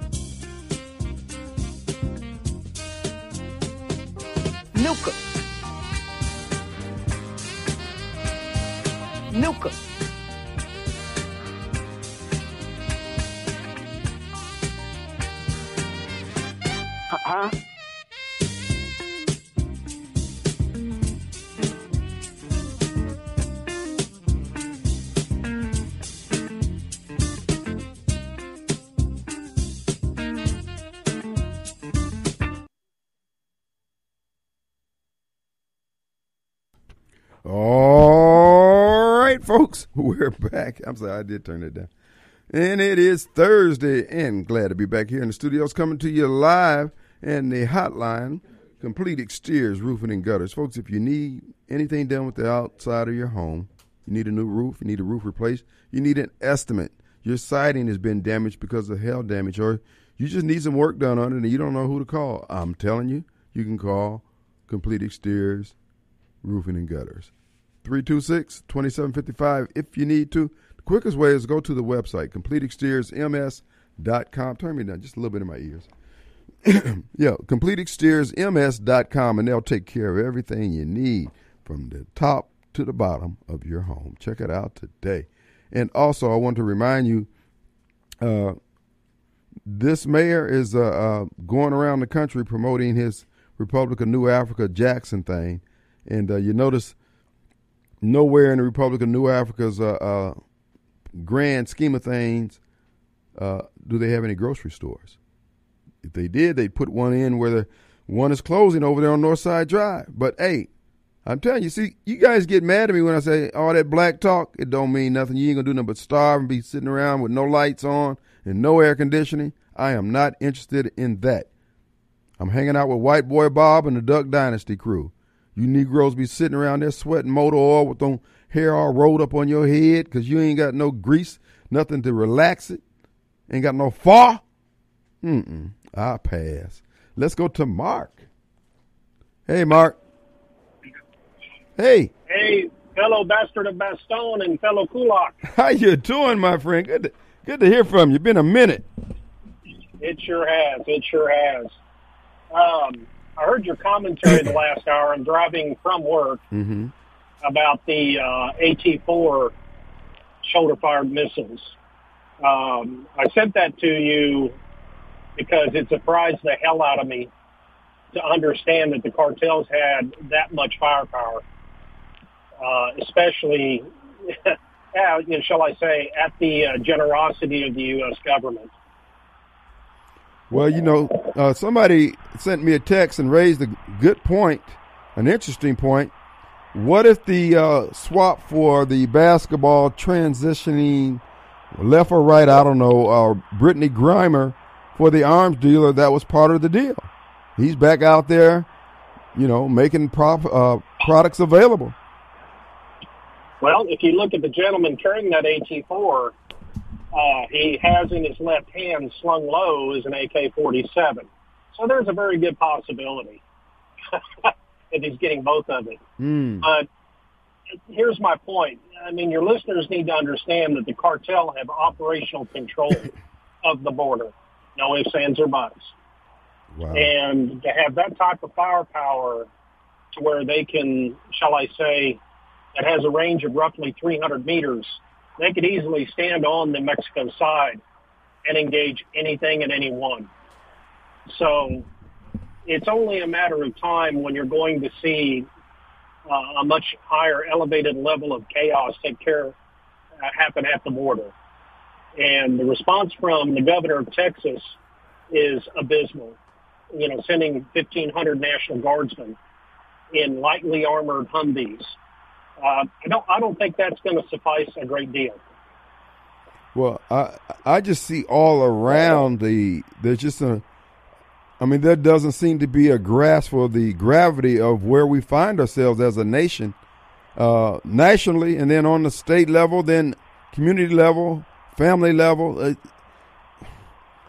*laughs* we're back. I'm sorry, I did turn it down. And it is Thursday, and glad to be back here in the studios, coming to you live and the hotline, Complete Exteriors Roofing and Gutters. Folks, if you need anything done with the outside of your home, you need a new roof, you need a roof replaced, you need an estimate. Your siding has been damaged because of hail damage, or you just need some work done on it and you don't know who to call. I'm telling you, you can call Complete Exteriors Roofing and Gutters. 326 2755 if you need to. The quickest way is go to the website, completeexteriorsms.com. Turn me down just a little bit in my ears. *clears throat* yeah, completeexteriorsms.com, and they'll take care of everything you need from the top to the bottom of your home. Check it out today. And also, I want to remind you uh, this mayor is uh, uh, going around the country promoting his Republic of New Africa Jackson thing. And uh, you notice nowhere in the Republic of New Africa's uh, uh, grand scheme of things uh, do they have any grocery stores. If they did, they'd put one in where the one is closing over there on Northside Drive. But hey, I'm telling you, see, you guys get mad at me when I say all that black talk. It don't mean nothing. You ain't gonna do nothing but starve and be sitting around with no lights on and no air conditioning. I am not interested in that. I'm hanging out with White Boy Bob and the Duck Dynasty crew. You Negroes be sitting around there sweating motor oil with them hair all rolled up on your head because you ain't got no grease, nothing to relax it. Ain't got no far. Mm-mm. I pass. Let's go to Mark. Hey, Mark. Hey. Hey, fellow bastard of Bastogne and fellow Kulak. *laughs* How you doing, my friend? Good to, good to hear from you. Been a minute. It sure has. It sure has. Um, I heard your commentary the *clears throat* last hour. I'm driving from work Mm-hmm. about the uh, AT-4 shoulder-fired missiles. Um, I sent that to you because it surprised the hell out of me to understand that the cartels had that much firepower, uh, especially, yeah, *laughs* you know, shall I say, at the uh, generosity of the U.S. government. Well, you know, uh, somebody sent me a text and raised a good point, an interesting point. What if the uh, swap for the basketball transitioning left or right? I don't know. Uh, Brittney Griner for the arms dealer that was part of the deal. He's back out there, you know, making prop, uh, products available. Well, if you look at the gentleman carrying that AT-4, uh, he has in his left hand slung low is an AK-47. So there's a very good possibility *laughs* that he's getting both of it. Mm. But here's my point. I mean, your listeners need to understand that the cartel have operational control *laughs* of the border. No ifs, ands, or buts. Wow. And to have that type of firepower to where they can, shall I say, that has a range of roughly 300 meters, they could easily stand on the Mexico side and engage anything and anyone. So it's only a matter of time when you're going to see uh, a much higher elevated level of chaos take care uh, happen at the border. And the response from the governor of Texas is abysmal. You know, sending 1,500 National Guardsmen in lightly armored Humvees. Uh, I don't I don't think that's going to suffice a great deal. Well, I I just see all around the there's just a I mean there doesn't seem to be a grasp for the gravity of where we find ourselves as a nation, uh, nationally, and then on the state level, then community level, family level. Uh,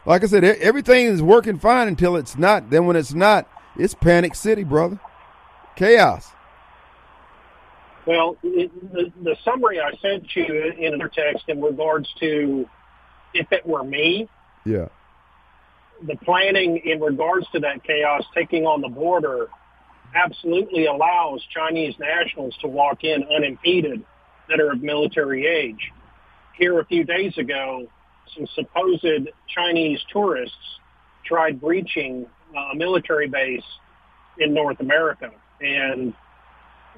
like I said, everything is working fine until it's not. Then when it's not, it's panic city, brother. Chaos. Well, it, the, the summary I sent you in a text in regards to if it were me, yeah, the planning in regards to that chaos taking on the border absolutely allows Chinese nationals to walk in unimpeded that are of military age. Here a few days ago, some supposed Chinese tourists tried breaching uh, a military base in North America, and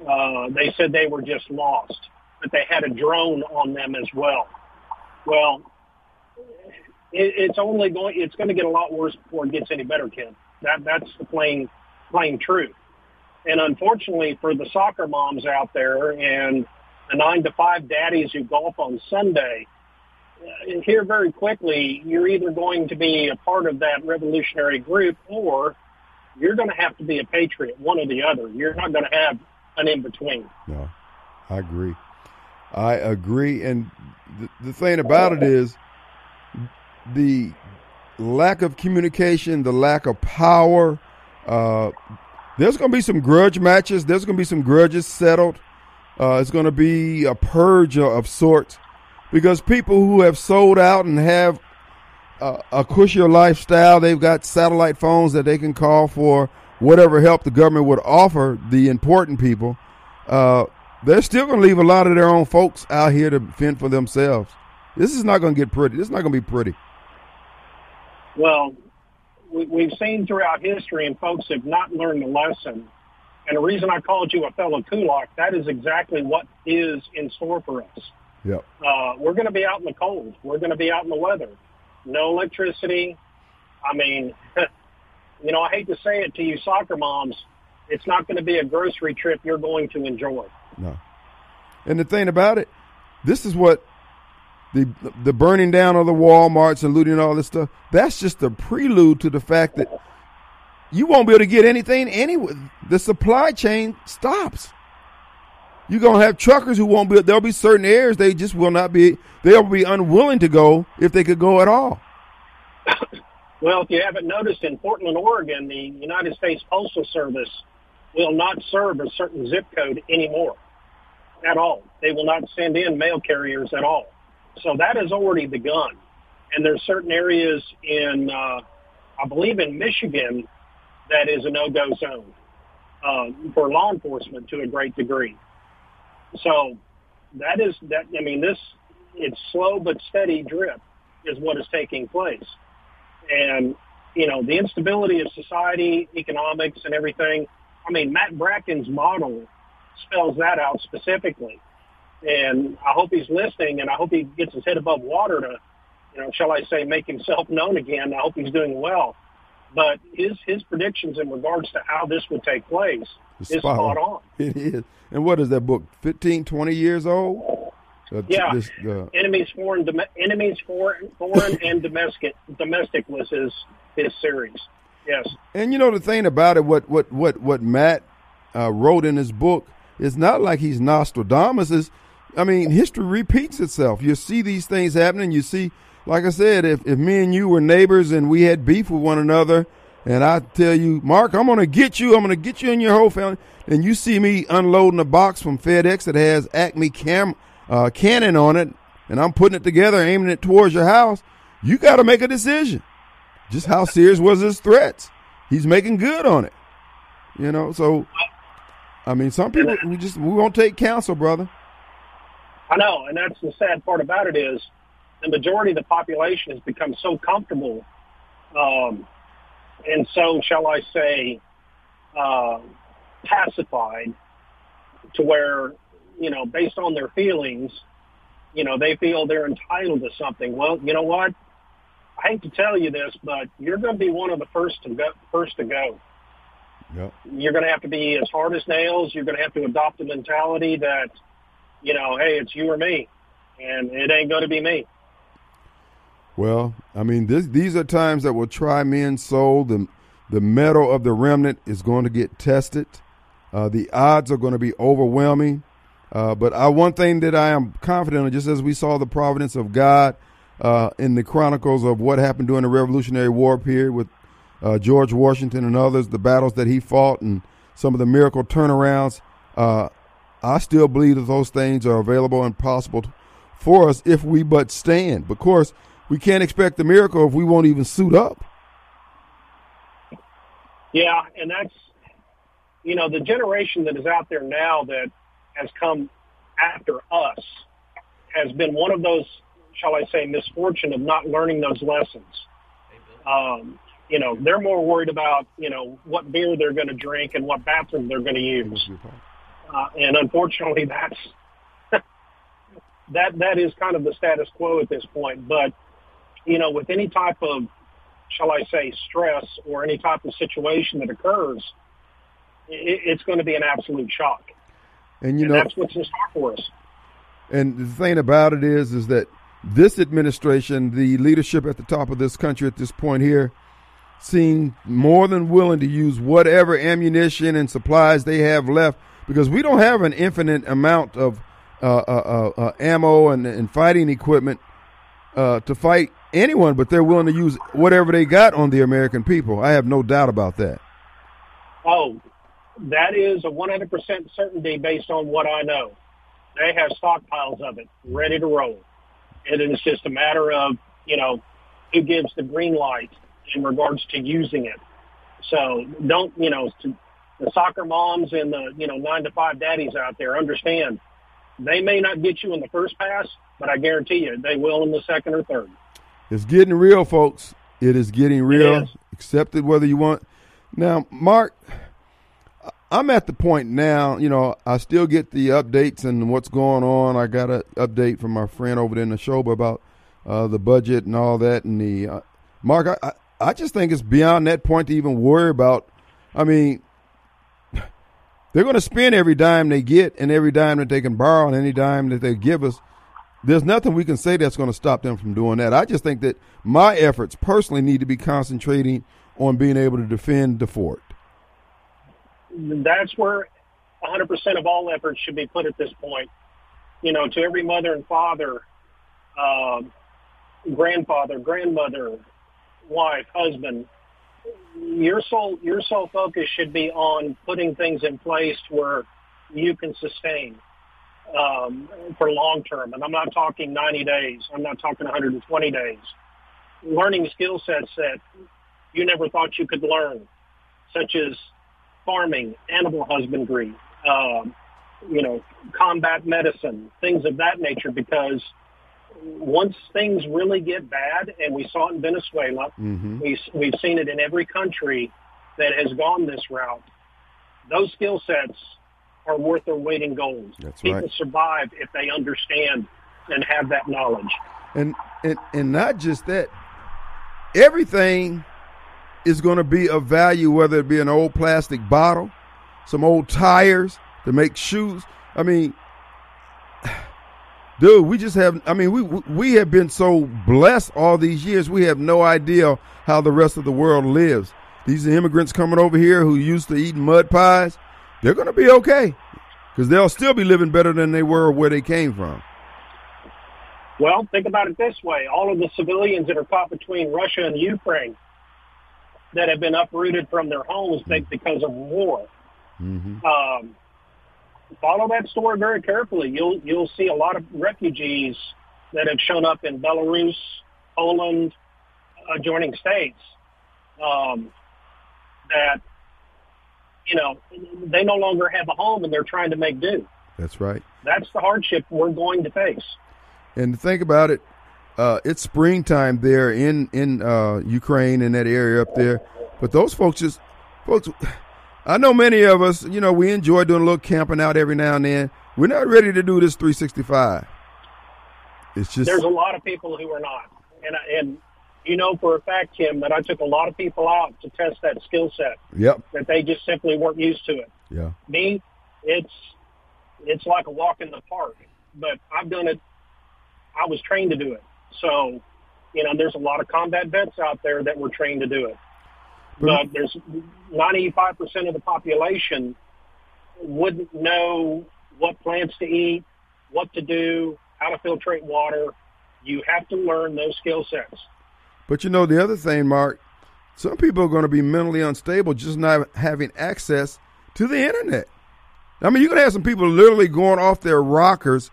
uh, they said they were just lost, but they had a drone on them as well. Well, it, it's only going it's going to get a lot worse before it gets any better, Ken. That that's the plain plain truth. And unfortunately for the soccer moms out there and the nine to five daddies who golf on Sunday, uh, here very quickly, you're either going to be a part of that revolutionary group or you're going to have to be a patriot, one or the other. You're not going to have an in between. No, I agree. I agree. And the, the thing about it is the lack of communication, the lack of power. Uh, there's going to be some grudge matches. There's going to be some grudges settled. Uh, it's going to be a purge of sorts because people who have sold out and have a, a cushier lifestyle, they've got satellite phones that they can call for whatever help the government would offer the important people, uh, they're still going to leave a lot of their own folks out here to fend for themselves. This is not going to get pretty. This is not going to be pretty. Well, we, have seen throughout history, and folks have not learned the lesson. And the reason I called you a fellow kulak, that is exactly what is in store for us. Yep. Uh, we're going to be out in the cold. We're going to be out in the weather. No electricity. I mean, *laughs* you know, I hate to say it to you soccer moms, it's not going to be a grocery trip you're going to enjoy. No. And the thing about it, this is what the the burning down of the Walmarts and looting and all this stuff. That's just a prelude to the fact that you won't be able to get anything anywhere. The supply chain stops. You're gonna have truckers who won't be. There'll be certain areas they just will not be. They'll be unwilling to go if they could go at all. *coughs* Well, if you haven't noticed, in Portland, Oregon, the United States Postal Service will not serve a certain zip code anymore at all. They will not send in mail carriers at all. So that has already begun. And there's certain areas in, uh, I believe in Michigan, that is a no-go zone uh, for law enforcement to a great degree. So that is that. I mean, this it's slow but steady drip is what is taking place. And, you know, the instability of society, economics, and everything. I mean, Matt Bracken's model spells that out specifically. And I hope he's listening, and I hope he gets his head above water to, you know, shall I say, make himself known again. I hope he's doing well. But his his predictions in regards to how this would take place is spot, spot on. It is. And what is that book? 15, 20 years old? Uh, yeah, this, uh, enemies foreign, dom- enemies foreign, foreign *laughs* and domestic. Domestic was his his series. Yes. And you know the thing about it, what what what what Matt uh, wrote in his book is not like he's Nostradamus. Is I mean, history repeats itself. You see these things happening. You see, like I said, if if me and you were neighbors and we had beef with one another, and I tell you, Mark, I'm going to get you. I'm going to get you and your whole family. And you see me unloading a box from FedEx that has Acme cam uh, cannon on it, and I'm putting it together, aiming it towards your house, you got to make a decision. Just how serious was his threats? He's making good on it. You know, so I mean, some people we just we won't take counsel, brother. I know, and that's the sad part about it is the majority of the population has become so comfortable, um, and so shall I say, uh, pacified, to where you know, based on their feelings, you know, they feel they're entitled to something. Well, you know what? I hate to tell you this, but you're going to be one of the first to go. First to go. Yep. You're going to have to be as hard as nails. You're going to have to adopt a mentality that, you know, hey, it's you or me, and it ain't going to be me. Well, I mean, this, these are times that will try men's soul. The, the mettle of the remnant is going to get tested. Uh, the odds are going to be overwhelming. Uh, but I, one thing that I am confident in, just as we saw the providence of God uh, in the chronicles of what happened during the Revolutionary War period with uh, George Washington and others, the battles that he fought, and some of the miracle turnarounds, uh, I still believe that those things are available and possible for us if we but stand. But of course, we can't expect the miracle if we won't even suit up. Yeah, and that's you know the generation that is out there now that has come after us has been one of those, shall I say, misfortune of not learning those lessons. Um, you know, they're more worried about you know what beer they're going to drink and what bathroom they're going to use, uh, and unfortunately, *laughs* that's that that is kind of the status quo at this point. But you know, with any type of shall I say, stress or any type of situation that occurs, it, it's going to be an absolute shock. And you and know, that's what's in store for us. And the thing about it is, is that this administration, the leadership at the top of this country at this point here, seem more than willing to use whatever ammunition and supplies they have left because we don't have an infinite amount of uh, uh, uh, uh ammo and, and, fighting equipment uh, to fight anyone, but they're willing to use whatever they got on the American people. I have no doubt about that. Oh, that is a 100% certainty based on what I know. They have stockpiles of it ready to roll. And it's just a matter of, you know, who gives the green light in regards to using it. So don't, you know, to the soccer moms and the, you know, nine to five daddies out there understand they may not get you in the first pass, but I guarantee you they will in the second or third. It's getting real, folks. It is getting real. Accept it whether you want. Now, Mark, I'm at the point now, you know, I still get the updates and what's going on. I got an update from my friend over there in the show about uh, the budget and all that. And the uh, Mark, I, I, I just think it's beyond that point to even worry about. I mean, *sighs* they're going to spend every dime they get and every dime that they can borrow and any dime that they give us. There's nothing we can say that's going to stop them from doing that. I just think that my efforts personally need to be concentrating on being able to defend the fort that's where 100% of all efforts should be put at this point. You know, to every mother and father, uh, grandfather, grandmother, wife, husband, your sole your sole focus should be on putting things in place where you can sustain um, for long term. And I'm not talking 90 days. I'm not talking 120 days. Learning skill sets that you never thought you could learn, such as farming, animal husbandry, um, you know, combat medicine, things of that nature, because once things really get bad, and we saw it in Venezuela, mm-hmm. we, we've seen it in every country that has gone this route, those skill sets are worth their weight in gold. That's People right. survive if they understand and have that knowledge. And, and, and not just that, everything – is going to be of value, whether it be an old plastic bottle, some old tires to make shoes. I mean, *sighs* dude, we just have. I mean, we we have been so blessed all these years. We have no idea how the rest of the world lives. These immigrants coming over here who used to eat mud pies, they're going to be okay because they'll still be living better than they were where they came from. Well, think about it this way: all of the civilians that are caught between Russia and Ukraine that have been uprooted from their homes because of war. Mm-hmm. Um, follow that story very carefully. You'll you'll see a lot of refugees that have shown up in Belarus, Poland, adjoining states. Um, that you know they no longer have a home and they're trying to make do. That's right. That's the hardship we're going to face. And think about it, uh, it's springtime there in in uh, Ukraine in that area up there. But those folks just folks. *sighs* I know many of us, you know, we enjoy doing a little camping out every now and then. We're not ready to do this 365. It's just there's a lot of people who are not, and and you know for a fact, Kim, that I took a lot of people out to test that skill set. Yep. That they just simply weren't used to it. Yeah. Me, it's it's like a walk in the park. But I've done it. I was trained to do it. So, you know, there's a lot of combat vets out there that were trained to do it. But there's 95% of the population wouldn't know what plants to eat, what to do, how to filtrate water. You have to learn those skill sets. But you know, the other thing, Mark, some people are going to be mentally unstable just not having access to the internet. I mean, you're going to have some people literally going off their rockers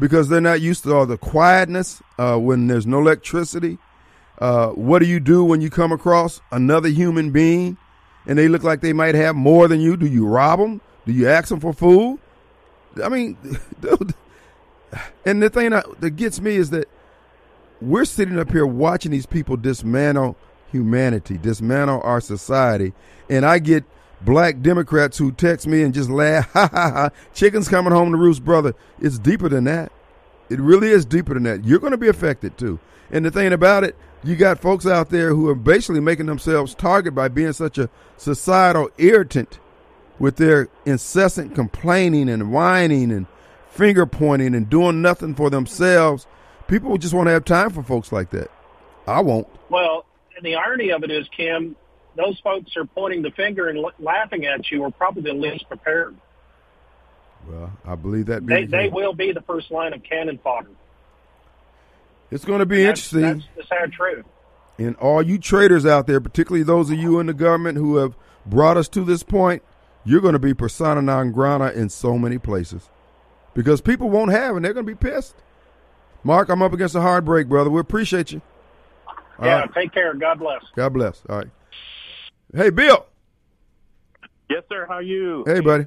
because they're not used to all the quietness uh, when there's no electricity. Uh, what do you do when you come across another human being and they look like they might have more than you? Do you rob them? Do you ask them for food? I mean, *laughs* dude. And the thing that, that gets me is that we're sitting up here watching these people dismantle humanity, dismantle our society, and I get black Democrats who text me and just laugh, *laughs* ha ha ha, chicken's coming home to roost, brother. It's deeper than that. It really is deeper than that. You're going to be affected too. And the thing about it, you got folks out there who are basically making themselves target by being such a societal irritant with their incessant complaining and whining and finger pointing and doing nothing for themselves. People just want to have time for folks like that. I won't. Well, and the irony of it is, Kim, those folks are pointing the finger and l- laughing at you are probably the least prepared. Well, I believe that. They, they will be the first line of cannon fodder. It's going to be That's, interesting. that's the sad truth. And all you traitors out there, particularly those of you in the government who have brought us to this point, you're going to be persona non grata in so many places because people won't have and they're going to be pissed. Mark, I'm up against a hard break, brother. We appreciate you. All yeah, right. take care. God bless. God bless. All right. Hey, Bill. Yes, sir. How are you? Hey, buddy.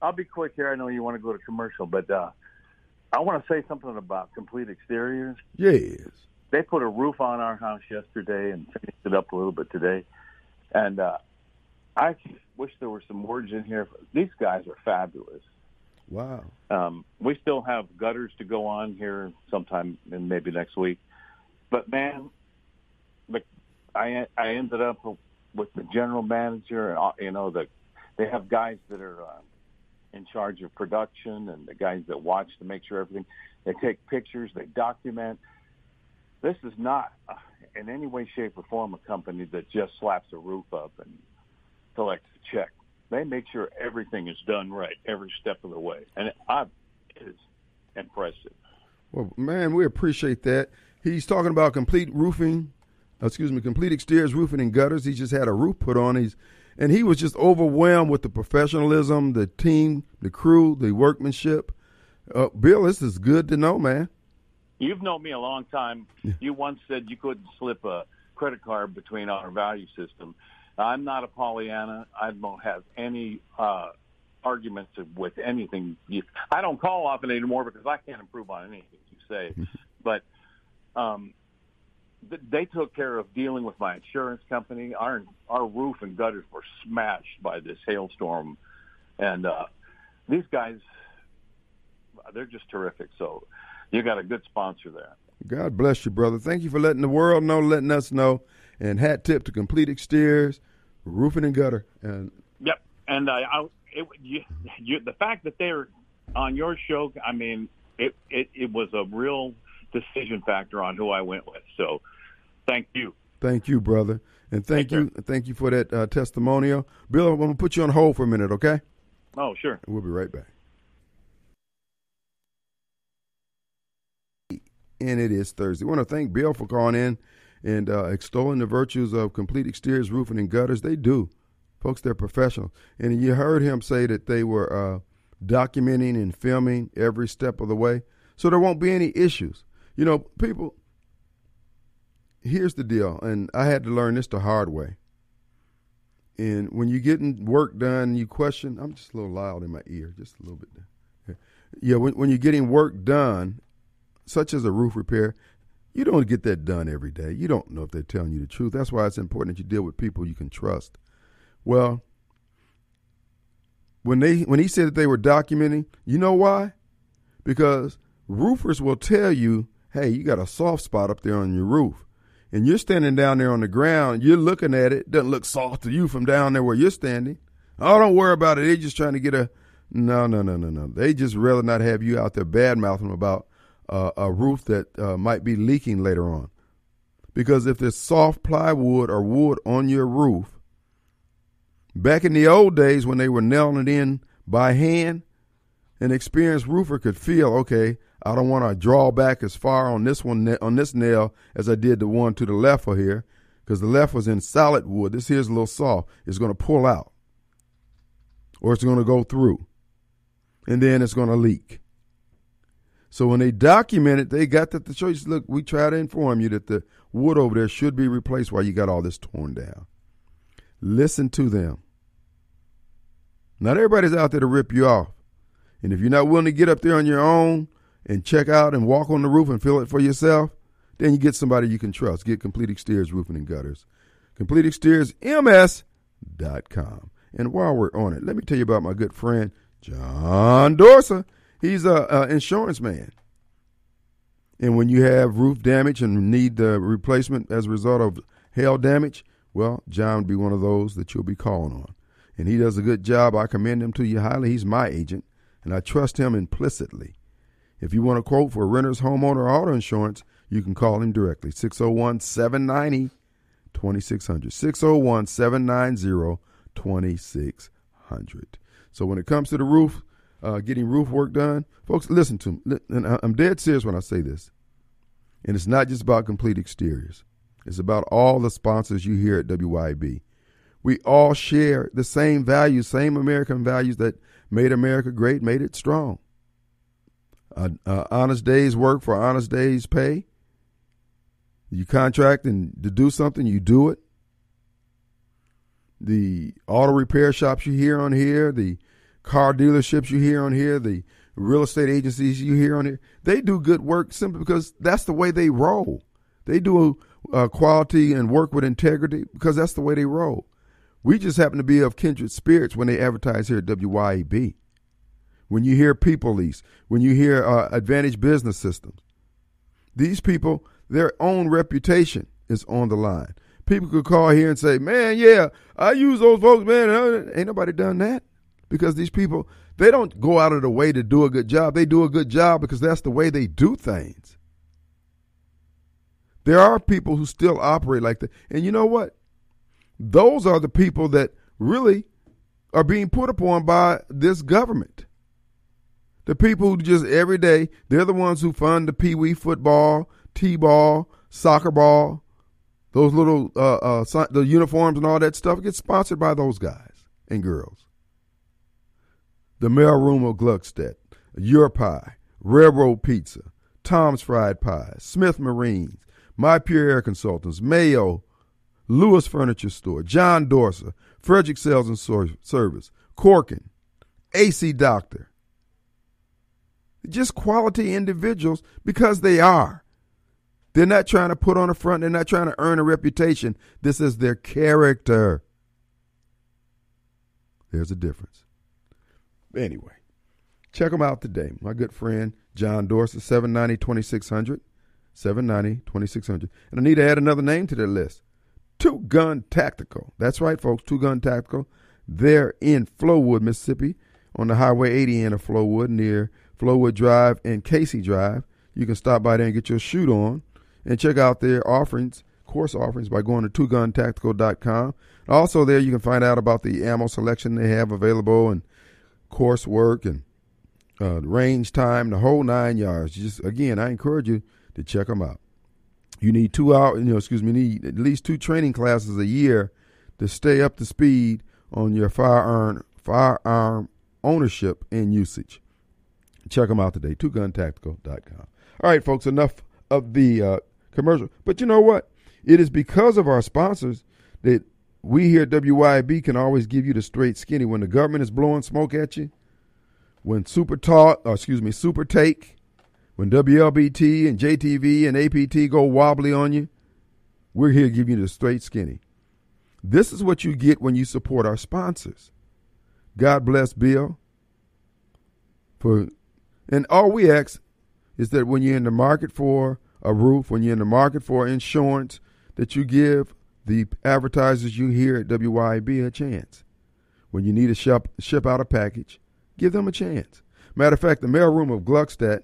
I'll be quick here. I know you want to go to commercial, but uh, I want to say something about complete exteriors. Yes. They put a roof on our house yesterday and finished it up a little bit today, and uh, I wish there were some words in here. These guys are fabulous. Wow. Um, we still have gutters to go on here sometime in maybe next week, but man, the, I I ended up with the general manager, and you know the they have guys that are uh, in charge of production and the guys that watch to make sure everything. They take pictures, they document. This is not uh, in any way, shape, or form a company that just slaps a roof up and collects a check. They make sure everything is done right every step of the way, and it, I, is impressive. Well, man, we appreciate that. He's talking about complete roofing, excuse me, complete exteriors, roofing, and gutters. He just had a roof put on. He's and he was just overwhelmed with the professionalism, the team, the crew, the workmanship. Uh, Bill, this is good to know, man. You've known me a long time. Yeah. You once said you couldn't slip a credit card between our value system. I'm not a Pollyanna. I don't have any uh, arguments with anything. You, I don't call often anymore because I can't improve on anything you say. but um, they took care of dealing with my insurance company. Our our roof and gutters were smashed by this hailstorm, and uh, these guys, they're just terrific. So you got a good sponsor there. God bless you, brother. Thank you for letting the world know, letting us know. And hat tip to complete exteriors, roofing and gutter. And Yep, and I, it, you, you, the fact that they're on your show, I mean, it, it it was a real decision factor on who I went with. So, thank you. thank you, brother. And thank Take you, thank you for that uh, testimonial. Bill, I'm gonna put you on hold for a minute, okay? Oh, sure. We'll be right back. And it is Thursday. I want to thank Bill for calling in and uh, extolling the virtues of complete exteriors, roofing, and gutters. They do. Folks, they're professionals. And you heard him say that they were uh, documenting and filming every step of the way. So there won't be any issues. You know, people, here's the deal. And I had to learn this the hard way. And when you're getting work done, you question. I'm just a little loud in my ear, just a little bit. Yeah, when, when you're getting work done, such as a roof repair, you don't get that done every day. You don't know if they're telling you the truth. That's why it's important that you deal with people you can trust. Well, when they when he said that they were documenting, you know why? Because roofers will tell you, "Hey, you got a soft spot up there on your roof." And you're standing down there on the ground, you're looking at it, doesn't look soft to you from down there where you're standing. Oh, don't worry about it. They're just trying to get a no, no, no, no, no. They just rather not have you out there bad mouthing about uh, a roof that uh, might be leaking later on. Because if there's soft plywood or wood on your roof, back in the old days when they were nailing it in by hand, an experienced roofer could feel, okay, I don't want to draw back as far on this one on this nail as I did the one to the left of here, because the left was in solid wood. This here's a little soft. It's going to pull out, or it's going to go through, and then it's going to leak. So when they document it, they got that the choice. Look, we try to inform you that the wood over there should be replaced while you got all this torn down. Listen to them. Not everybody's out there to rip you off. And if you're not willing to get up there on your own and check out and walk on the roof and feel it for yourself, then you get somebody you can trust. Get Complete Exteriors Roofing and Gutters. Complete Exteriors MS.com. And while we're on it, let me tell you about my good friend, John Dorsa. He's a, a insurance man. And when you have roof damage and need the replacement as a result of hail damage, well, John would be one of those that you'll be calling on. And he does a good job. I commend him to you highly. He's my agent, and I trust him implicitly. If you want a quote for renter's homeowner auto insurance, you can call him directly 601 790 2600. 601 790 2600. So when it comes to the roof, uh, getting roof work done, folks, listen to me. And I'm dead serious when I say this. And it's not just about complete exteriors. It's about all the sponsors you hear at WYB. We all share the same values, same American values that made America great, made it strong. Uh, uh, honest day's work for honest day's pay. You contract and to do something, you do it. The auto repair shops you hear on here, the car dealerships you hear on here, the real estate agencies you hear on here, they do good work simply because that's the way they roll. They do uh, quality and work with integrity because that's the way they roll. We just happen to be of kindred spirits when they advertise here at WYAB. When you hear PeopleLease, when you hear uh, Advantage Business Systems, these people, their own reputation is on the line. People could call here and say, "Man, yeah, I use those folks, man." Ain't nobody done that because these people they don't go out of the way to do a good job. They do a good job because that's the way they do things. There are people who still operate like that. And you know what? Those are the people that really are being put upon by this government. The people who just every day, they're the ones who fund the pee wee football, t ball, soccer ball, those little, uh, uh, the uniforms and all that stuff gets sponsored by those guys and girls the Mailroom of Gluckstadt, Your Pie, Railroad Pizza, Tom's Fried Pies, Smith Marines, My Pure Air Consultants, Mayo, Lewis Furniture Store, John Dorsa, Frederick Sales and Service, Corkin, AC Doctor. Just quality individuals because they are. They're not trying to put on a front, they're not trying to earn a reputation. This is their character. There's a difference. Anyway, check them out today. My good friend John Dorsa, 790 2600. 790 2600. And I need to add another name to the list Two Gun Tactical. That's right, folks. Two Gun Tactical. They're in Flowood, Mississippi, on the Highway 80 end of Flowood, near Flowood Drive and Casey Drive. You can stop by there and get your shoot on and check out their offerings, course offerings, by going to twoguntactical.com. Also, there you can find out about the ammo selection they have available and coursework and uh, range time, the whole nine yards. Just again, I encourage you to check them out. You need two hours, you know, excuse me, need at least two training classes a year to stay up to speed on your firearm firearm ownership and usage. Check them out today, twoguntactical.com. All right, folks, enough of the uh, commercial. But you know what? It is because of our sponsors that we here at WYB can always give you the straight skinny. When the government is blowing smoke at you, when Super Talk, or excuse me, Super Take, when WLBT and JTV and APT go wobbly on you, we're here giving you the straight skinny. This is what you get when you support our sponsors. God bless Bill. For and all we ask is that when you're in the market for a roof, when you're in the market for insurance, that you give the advertisers you hear at WYB a chance. When you need to ship, ship out a package, give them a chance. Matter of fact, the mailroom of Gluckstadt,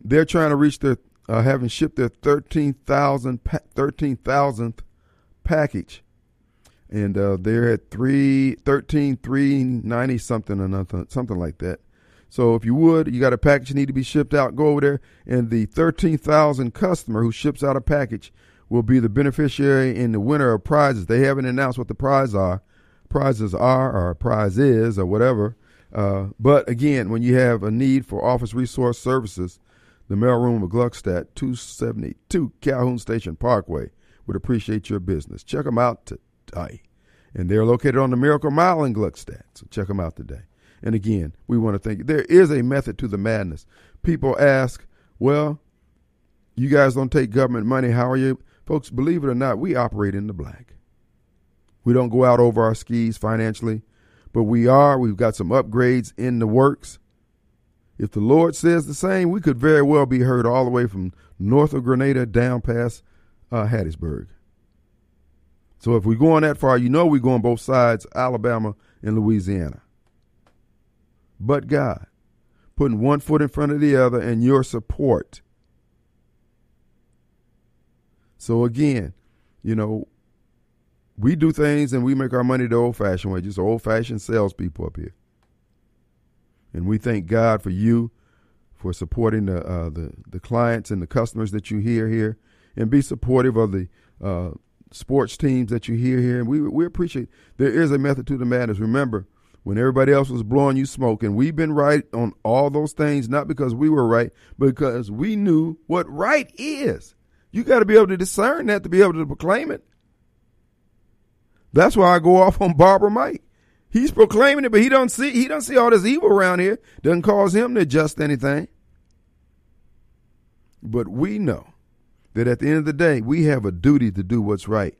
they're trying to reach their, uh, having shipped their 13,000, 13,000th package. And uh, they're at three, 13, 390 something or nothing, something like that. So if you would, you got a package you need to be shipped out, go over there, and the 13,000 customer who ships out a package will be the beneficiary and the winner of prizes. They haven't announced what the prize are, prizes are, or prize is, or whatever. Uh, but again, when you have a need for office resource services, the mailroom of Gluckstadt, 272 Calhoun Station Parkway, would appreciate your business. Check them out today. And they're located on the Miracle Mile in Gluckstadt. So check them out today. And again, we want to thank you. There is a method to the madness. People ask, well, you guys don't take government money. How are you? Folks, believe it or not, we operate in the black. We don't go out over our skis financially, but we are. We've got some upgrades in the works. If the Lord says the same, we could very well be heard all the way from north of Grenada down past uh, Hattiesburg. So if we're going that far, you know we're going both sides, Alabama and Louisiana but God, putting one foot in front of the other and your support. So again, you know, we do things and we make our money the old fashioned way, just old fashioned salespeople up here. And we thank God for you for supporting the, uh, the the clients and the customers that you hear here, and be supportive of the uh, sports teams that you hear here. And we we appreciate there is a method to the madness. Remember, when everybody else was blowing you smoke. And we've been right on all those things, not because we were right, because we knew what right is. You got to be able to discern that to be able to proclaim it. That's why I go off on Barbara Mike. He's proclaiming it, but he don't see he don't see all this evil around here. Doesn't cause him to adjust anything. But we know that at the end of the day, we have a duty to do what's right.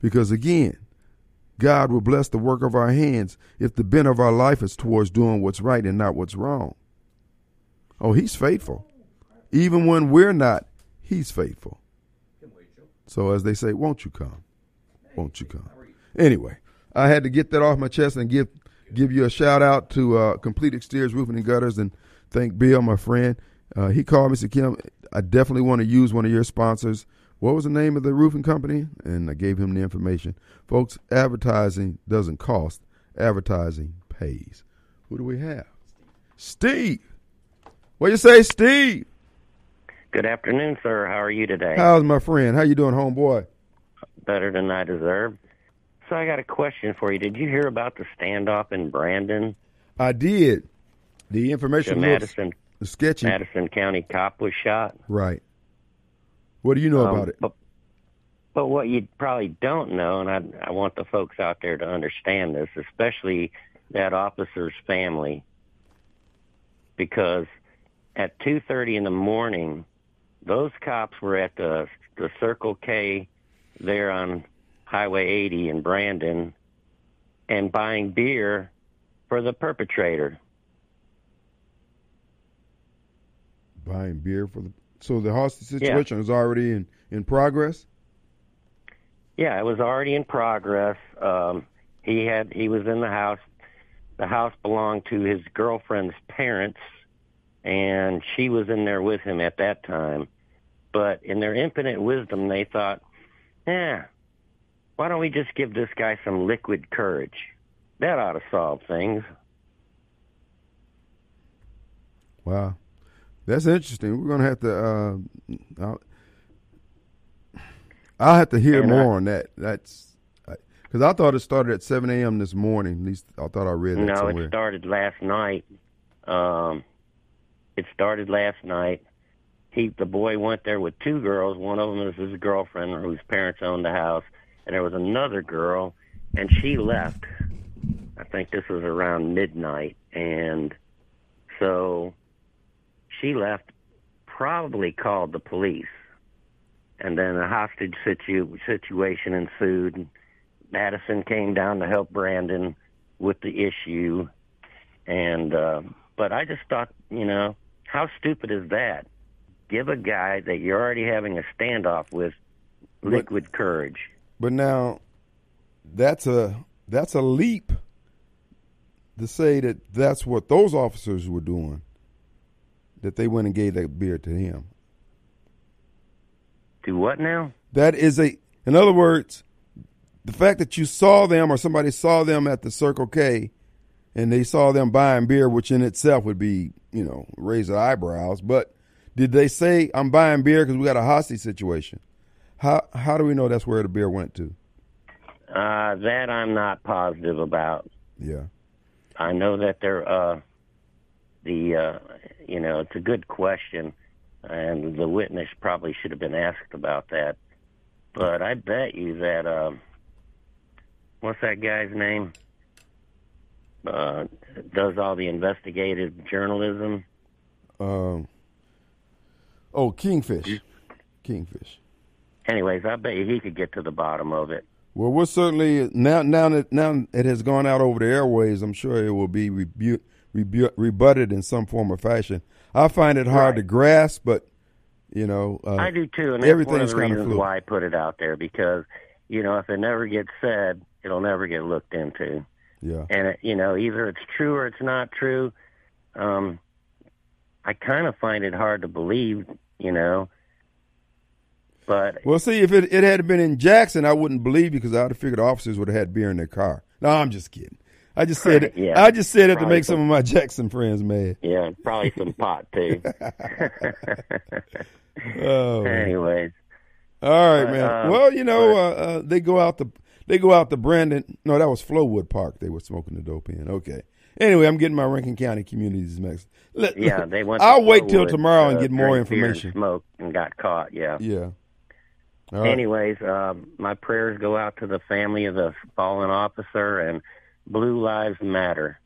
Because again, God will bless the work of our hands if the bent of our life is towards doing what's right and not what's wrong. Oh, He's faithful. Even when we're not, He's faithful. So, as they say, won't you come? Won't you come? Anyway, I had to get that off my chest and give give you a shout out to uh, Complete Exteriors Roofing and Gutters and thank Bill, my friend. Uh, he called me, said, Kim, I definitely want to use one of your sponsors what was the name of the roofing company? And I gave him the information. Folks, advertising doesn't cost, advertising pays. Who do we have? Steve. What you say, Steve? Good afternoon, sir. How are you today? How's my friend? How you doing, homeboy? Better than I deserve. I got a question for you. Did you hear about the standoff in Brandon? I did. The information the Madison sketchy. Madison County cop was shot. Right. What do you know um, about it? But, but what you probably don't know, and I, I want the folks out there to understand this, especially that officer's family, because at 2:30 in the morning, those cops were at the the Circle K there on Highway 80 in Brandon and buying beer for the perpetrator. Buying beer for the so the hostage situation yeah. is already in, in progress. Yeah, it was already in progress. Um, he had he was in the house. The house belonged to his girlfriend's parents, and she was in there with him at that time. But in their infinite wisdom, they thought, "Yeah, why don't we just give this guy some liquid courage? That ought to solve things." Wow. That's interesting. We're gonna have to. Uh, I'll, I'll, have to hear and more I, on that. That's because I thought it started at seven a.m. this morning. At least I thought I read that no, somewhere. it started last night. Um, it started last night. He, the boy, went there with two girls. One of them is his girlfriend, whose parents owned the house, and there was another girl, and she left. I think this was around midnight, and so she left, probably called the police. And then a hostage situ- situation ensued. Madison came down to help Brandon with the issue. And, uh, but I just thought, you know, how stupid is that? give a guy that you're already having a standoff with liquid courage. But now, that's a that's a leap to say that that's what those officers were doing. That they went and gave that beer to him. Do what now? That is a, in other words, the fact that you saw them or somebody saw them at the Circle K, and they saw them buying beer, which in itself would be, you know, raise the eyebrows. But did they say, "I'm buying beer because we got a hostage situation"? How how do we know that's where the beer went to? Uh, that I'm not positive about. Yeah. I know that they're uh, the uh, you know it's a good question, and the witness probably should have been asked about that. But I bet you that uh, what's that guy's name? Uh, does all the investigative journalism? Um. Oh, Kingfish. Kingfish. Anyways, I bet he could get to the bottom of it. Well, we're certainly now now that now it has gone out over the airways. I'm sure it will be rebu- rebu- rebutted in some form or fashion. I find it hard to grasp, but you know, uh, I do too, and that's one of the kind reasons why I put it out there because you know if it never gets said, it'll never get looked into, Yeah. and it, you know either it's true or it's not true. Um, I kind of find it hard to believe, you know. But Well, see, if it, it had been in Jackson, I wouldn't believe you because I would have figured officers would have had beer in their car. No, I'm just kidding. I just said it. Yeah, I just said it to make some of my Jackson friends mad. yeah, probably some pot too. *laughs* *laughs* Oh. Anyways, all right, but, man. uh, well, you know, uh, uh, they go out the they go out to Brandon. No, that was Flowood Park. They were smoking the dope in. Okay. Anyway, I'm getting my Rankin County communities mixed. Let- yeah, they went. I'll wait till tomorrow and uh, get more and information. Smoke and got caught. Yeah. Yeah. All right. Anyways, um, my prayers go out to the family of the fallen officer and Blue Lives Matter.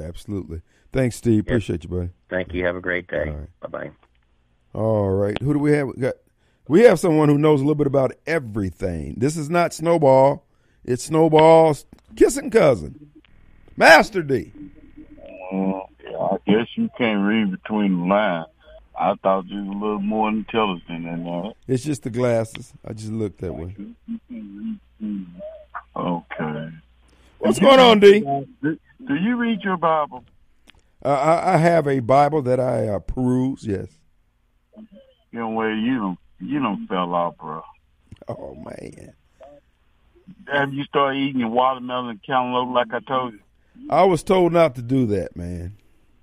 Absolutely. Thanks, Steve. Appreciate you, buddy. Thank you. Have a great day. All right. Bye bye. All right. Who do we have? We got we have someone who knows a little bit about everything. This is not Snowball. It's Snowball's kissing cousin, Master D. Well, I guess you can't read between the lines. I thought you was a little more intelligent than that. It's just the glasses. I just look that way. Okay. What's going on, D? Do, do you read your Bible? Uh, I, I have a Bible that I uh, peruse. Yes. You know where you don't you don't fell off, bro. Oh man. Have you started eating your watermelon and cantaloupe like I told you? I was told not to do that, man.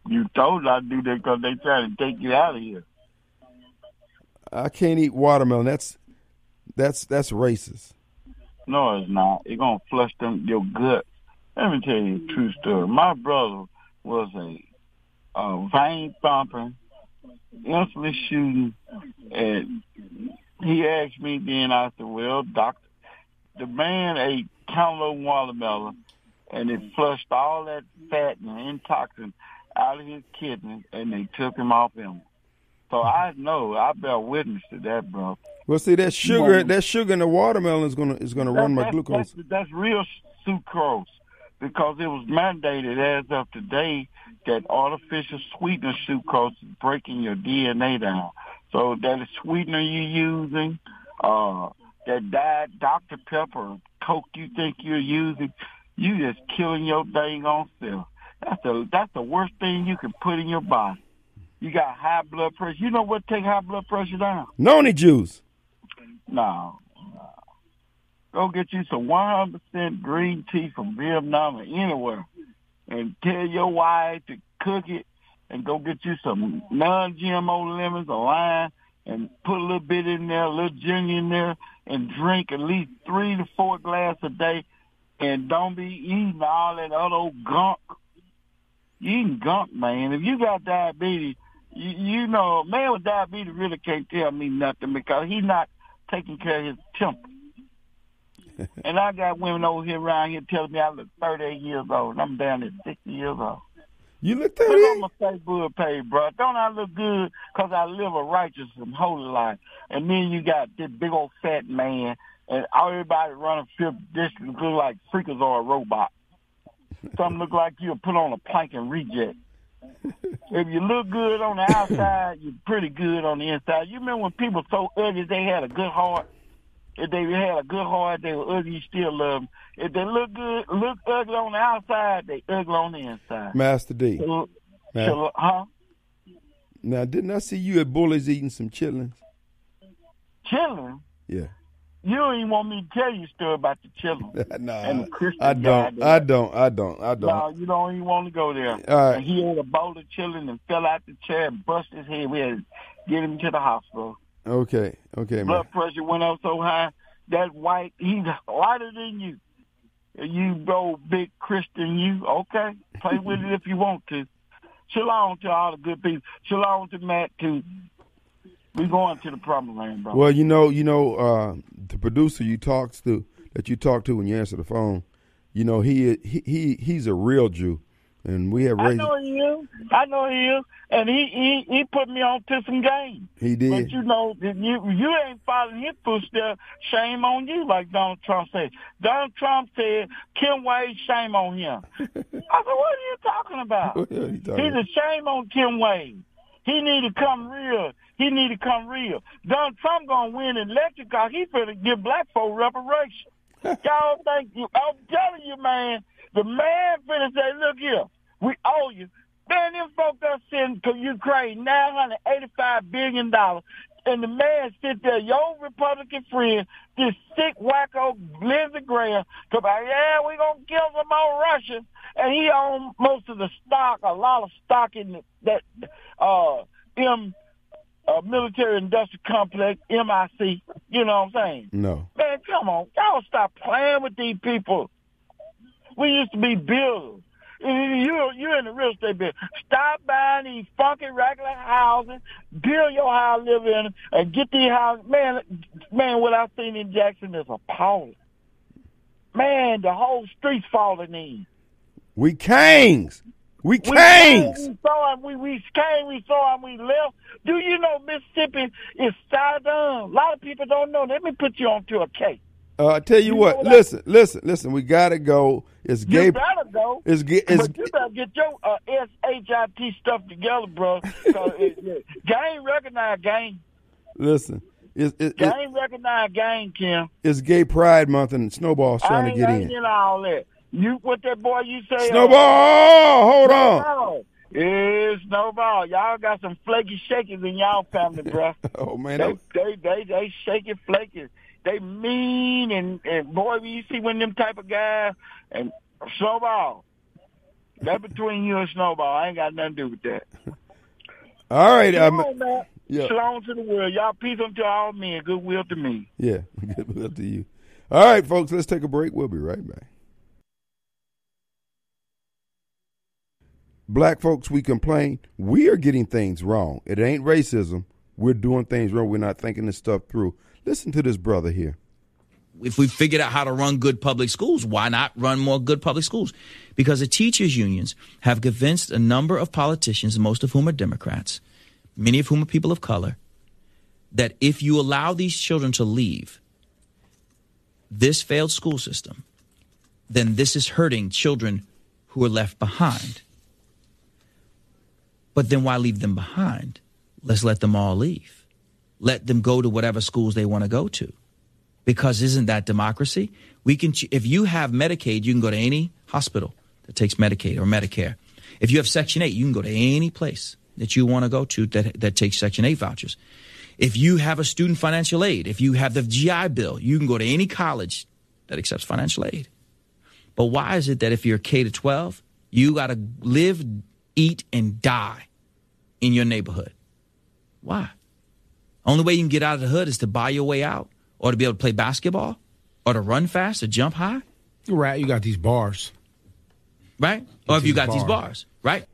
You told I do that because they trying to take you out of here. I can't eat watermelon. That's that's that's racist. No, it's not. It's gonna flush them your gut. Let me tell you a true story. My brother was a, a vein thumping, instantly shooting, and he asked me then. I said, "Well, doctor, the man ate cantaloupe watermelon, and it flushed all that fat and intoxin out of his kidneys, and they took him off him." So I know I bear witness to that, bro. Well, see that sugar, No. that sugar in the watermelon is gonna is gonna run my That- glucose. That's, that's real sucrose because it was mandated as of today that artificial sweetener sucrose is breaking your DNA down. So that sweetener you're using, uh, that diet Dr. Pepper, Coke you think you're using, you just killing your dang on self. That's the that's the worst thing you can put in your body. You got high blood pressure. You know what take high blood pressure down? Noni juice. No. no. Go get you some 100% green tea from Vietnam or anywhere and tell your wife to cook it and go get you some non-GMO lemons, a lime, and put a little bit in there, a little ginger in there, and drink at least three to four glasses a day. And don't be eating all that other old gunk. You eating gunk, man. If you got diabetes, you, you know, a man with diabetes really can't tell me nothing because he's not taking care of his temper. *laughs* and I got women over here around here telling me I look 38 years old. and I'm down at 60 years old. You look Look that on my Facebook page, bro. Don't I look good? Cause I live a righteous and holy life. And then you got this big old fat man, and everybody running fifth district look like freakers or a robot. Some look like you put on a plank and reject. if you look good on the outside, you're pretty good on the inside. You remember when people so ugly they had a good heart? If they had a good heart, they were ugly, you still love them. If they look good, look ugly on the outside, they ugly on the inside. Master D. So, Ma- so, huh? Now, didn't I see you at Bully's eating some chitlins? Chitlins? Yeah. You don't even want me to tell you a story about the children. *laughs* no, And the I, Christian I don't. I don't. I don't. I don't. No, you don't even want to go there. All right. And he ate a bowl of children and fell out the chair and bust his head. We had to get him to the hospital. Okay. Okay, man. Blood pressure went up so high. That white, he's whiter than you. You bro, big Christian, you okay? Play with it *laughs* if you want to. Shalom to all the good people. Shalom to Matt too. We going to the promised land, bro. Well, you know, you know, uh, the producer you talks to that you talk to when you answer the phone, you know, he he, he he's a real Jew, and we have I know he is. I know he is, and he he he put me on to some game. He did. But you know, you you ain't following his footsteps. Shame on you, like Donald Trump said. Donald Trump said, "Kim Wade, shame on him." *laughs* I said, "What are you talking about?" What the hell talking He's about? a shame on Kim Wade. He need to come real. He need to come real. Donald Trump gonna win an election cause he finna give black folk reparations. *laughs* Y'all think you? I'm telling you, man. The man finna say, "Look here, we owe you." Man, them folks that send to Ukraine nine hundred eighty-five billion dollars, and the man sit there, your Republican friend, this sick wacko Lindsey Graham, come about, yeah, we gonna kill some more Russians, and he own most of the stock, a lot of stock in the, that uh M uh, military industrial complex, MIC. You know what I'm saying? No. Man, come on, y'all stop playing with these people. We used to be builders. You you're in the real estate business. Stop buying these funky regular houses, build your house, live in it, and get these houses. Man, man, what I've seen in Jackson is appalling. Man, the whole street's falling in. We kings. We We came, kings. we saw him, we, we came, we saw him, we left. Do you know Mississippi is Saddam? A lot of people don't know. Let me put you onto a case. Uh, I tell you You what. know that- Listen, listen, listen. We gotta go. It's You gay. better go. It's gay. It's, but you better get your uh, SHIT stuff together, bro. it, it, gang recognize gang. listen. It's it, it, Gang recognize gang, Kim. it's Gay Pride Month, and Snowball's trying to get I in. in all that. You what that boy you say? uh, Snowball, hold on. Snowball. Yeah, snowball. Y'all got some flaky shakers in y'all family, bro. *laughs* Oh man, They they they they shaking flaky. They mean and and boy, when you see of them type of guys and snowball. That between you and snowball. I ain't got nothing to do with that. *laughs* all right. Um, on, yeah. Shalom to the world. Y'all peace unto all men. Goodwill to me. yeah. *laughs* Good luck to you. All right, folks. Let's take a break. We'll be right back. Black folks, we complain. We are getting things wrong. It ain't racism. We're doing things wrong. We're not thinking this stuff through. Listen to this brother here. if we figured out how to run good public schools, why not run more good public schools? Because the teachers' unions have convinced a number of politicians, most of whom are Democrats, many of whom are people of color, that if you allow these children to leave this failed school system, then this is hurting children who are left behind. But then why leave them behind? Let's let them all leave. Let them go to whatever schools they want to go to because isn't that democracy? We can, if you have Medicaid, you can go to any hospital that takes Medicaid or Medicare. If you have Section 8, you can go to any place that you want to go to that, that takes Section 8 vouchers. If you have a student financial aid, if you have the GI Bill, you can go to any college that accepts financial aid. But why is it that if you're K to 12, you got to live, eat, and die in your neighborhood? Why? Only way you can get out of the hood is to buy your way out or to be able to play basketball or to run fast or jump high, Right, you got these bars. right? Or if you Into the got these bars, right?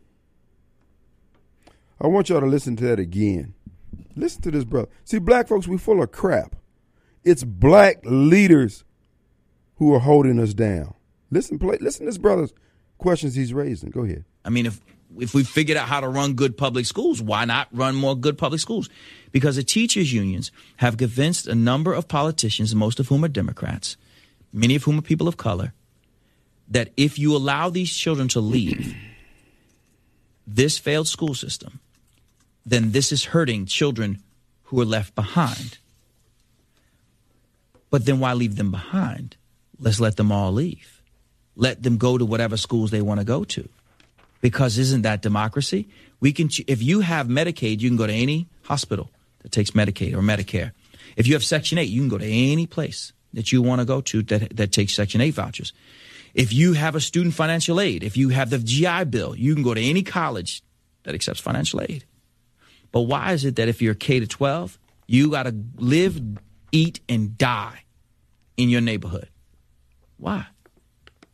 I want y'all to listen to that again. Listen to this, brother. See, black folks, we full of crap. It's black leaders who are holding us down. Listen, play, listen to this brother's questions he's raising. Go ahead. I mean, if if we figured out how to run good public schools, why not run more good public schools? Because the teachers' unions have convinced a number of politicians, most of whom are Democrats, many of whom are people of color, that if you allow these children to leave this failed school system, then this is hurting children who are left behind. But then why leave them behind? Let's let them all leave. Let them go to whatever schools they want to go to. Because isn't that democracy? We can if you have Medicaid, you can go to any hospital that takes Medicaid or Medicare. If you have Section 8, you can go to any place that you want to go to that, that takes Section 8 vouchers. If you have a student financial aid, if you have the GI Bill, you can go to any college that accepts financial aid. But why is it that if you're K to 12, you got to live, eat, and die in your neighborhood? Why?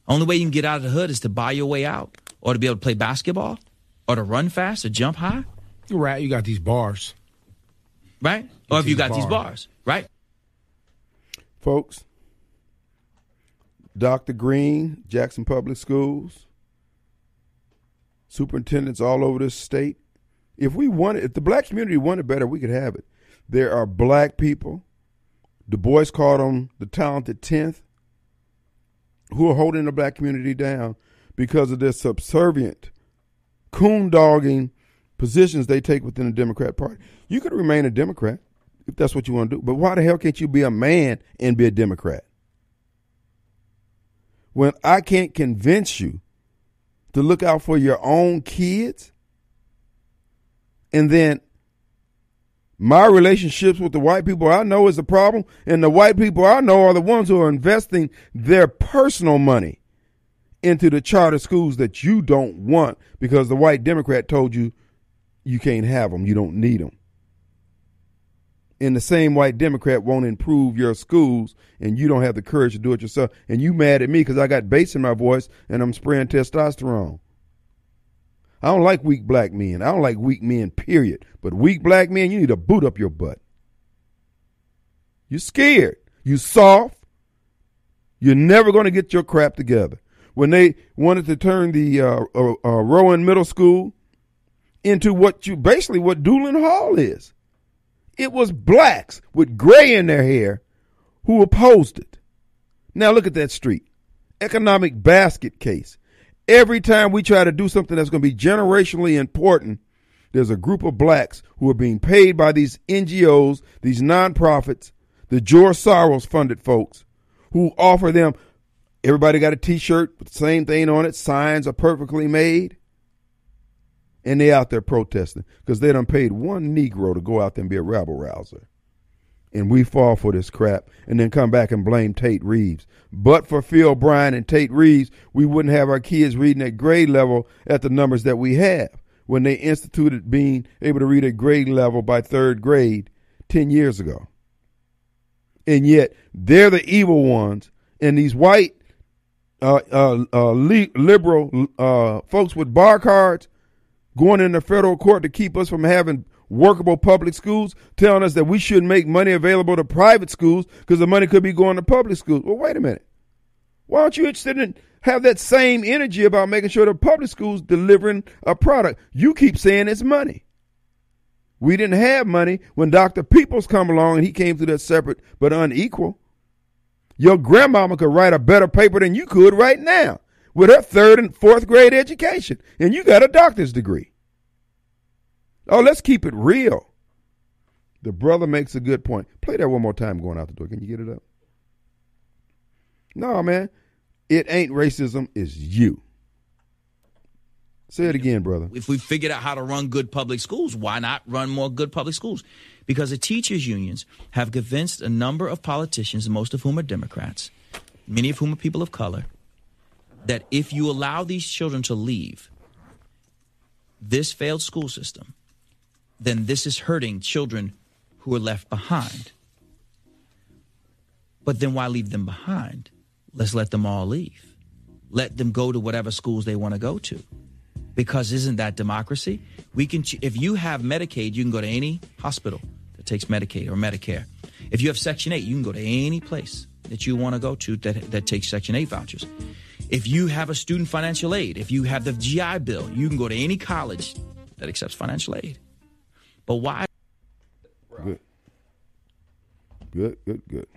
Only way you can get out of the hood is to buy your way out, or to be able to play basketball, or to run fast, or jump high. Right, you got these bars. Right? Or if you These got these bars. bars, right? folks. Dr. Greene, Jackson Public Schools, superintendents all over this state. If we wanted, if the black community wanted better, we could have it. There are black people. Du Bois called them the talented tenth, who are holding the black community down because of their subservient, coon dogging positions they take within the Democrat Party. You could remain a Democrat if that's what you want to do, but why the hell can't you be a man and be a Democrat? When I can't convince you to look out for your own kids, and then my relationships with the white people I know is a problem, and the white people I know are the ones who are investing their personal money into the charter schools that you don't want because the white Democrat told you you can't have them, you don't need them. And the same white Democrat won't improve your schools, and you don't have the courage to do it yourself. And you mad at me because I got bass in my voice and I'm spraying testosterone. I don't like weak black men. I don't like weak men, period. But weak black men, you need to boot up your butt. You're scared. You soft. You're never going to get your crap together. When they wanted to turn the uh, uh, uh, Rowan Middle School into what you basically what Duling Hall is, it was blacks with gray in their hair who opposed it. Now look at that street. Economic basket case. Every time we try to do something that's going to be generationally important, there's a group of blacks who are being paid by these NGOs, these nonprofits, the George Soros funded folks who offer them everybody got a t-shirt with the same thing on it, signs are perfectly made. And they out there protesting because they done paid one Negro to go out there and be a rabble rouser. And we fall for this crap and then come back and blame Tate Reeves. But for Phil Bryant and Tate Reeves, we wouldn't have our kids reading at grade level at the numbers that we have when they instituted being able to read at grade level by third grade 10 years ago. And yet they're the evil ones. And these white uh, uh, uh, li- liberal uh, folks with bar cards going into federal court to keep us from having workable public schools, telling us that we shouldn't make money available to private schools because the money could be going to public schools. Well, wait a minute. Why aren't you interested in have that same energy about making sure the public schools delivering a product? You keep saying it's money. We didn't have money when Dr. Peoples come along and he came through that separate but unequal. Your grandmama could write a better paper than you could right now with her third and fourth grade education, and you got a doctor's degree. Oh, let's keep it real. The brother makes a good point. Play that one more time going out the door. Can you get it up? No, man. It ain't racism, it's you. Say it again, brother. If we figured out how to run good public schools, why not run more good public schools? Because the teachers' unions have convinced a number of politicians, most of whom are Democrats, many of whom are people of color, that if you allow these children to leave this failed school system, then this is hurting children who are left behind. But then why leave them behind? Let's let them all leave. Let them go to whatever schools they want to go to. Because isn't that democracy? We can if you have Medicaid, you can go to any hospital that takes Medicaid or Medicare. If you have Section 8, you can go to any place that you want to go to that, that takes Section 8 vouchers. If you have a student financial aid, if you have the GI Bill, you can go to any college that accepts financial aid. But why? Good. Good, good, good.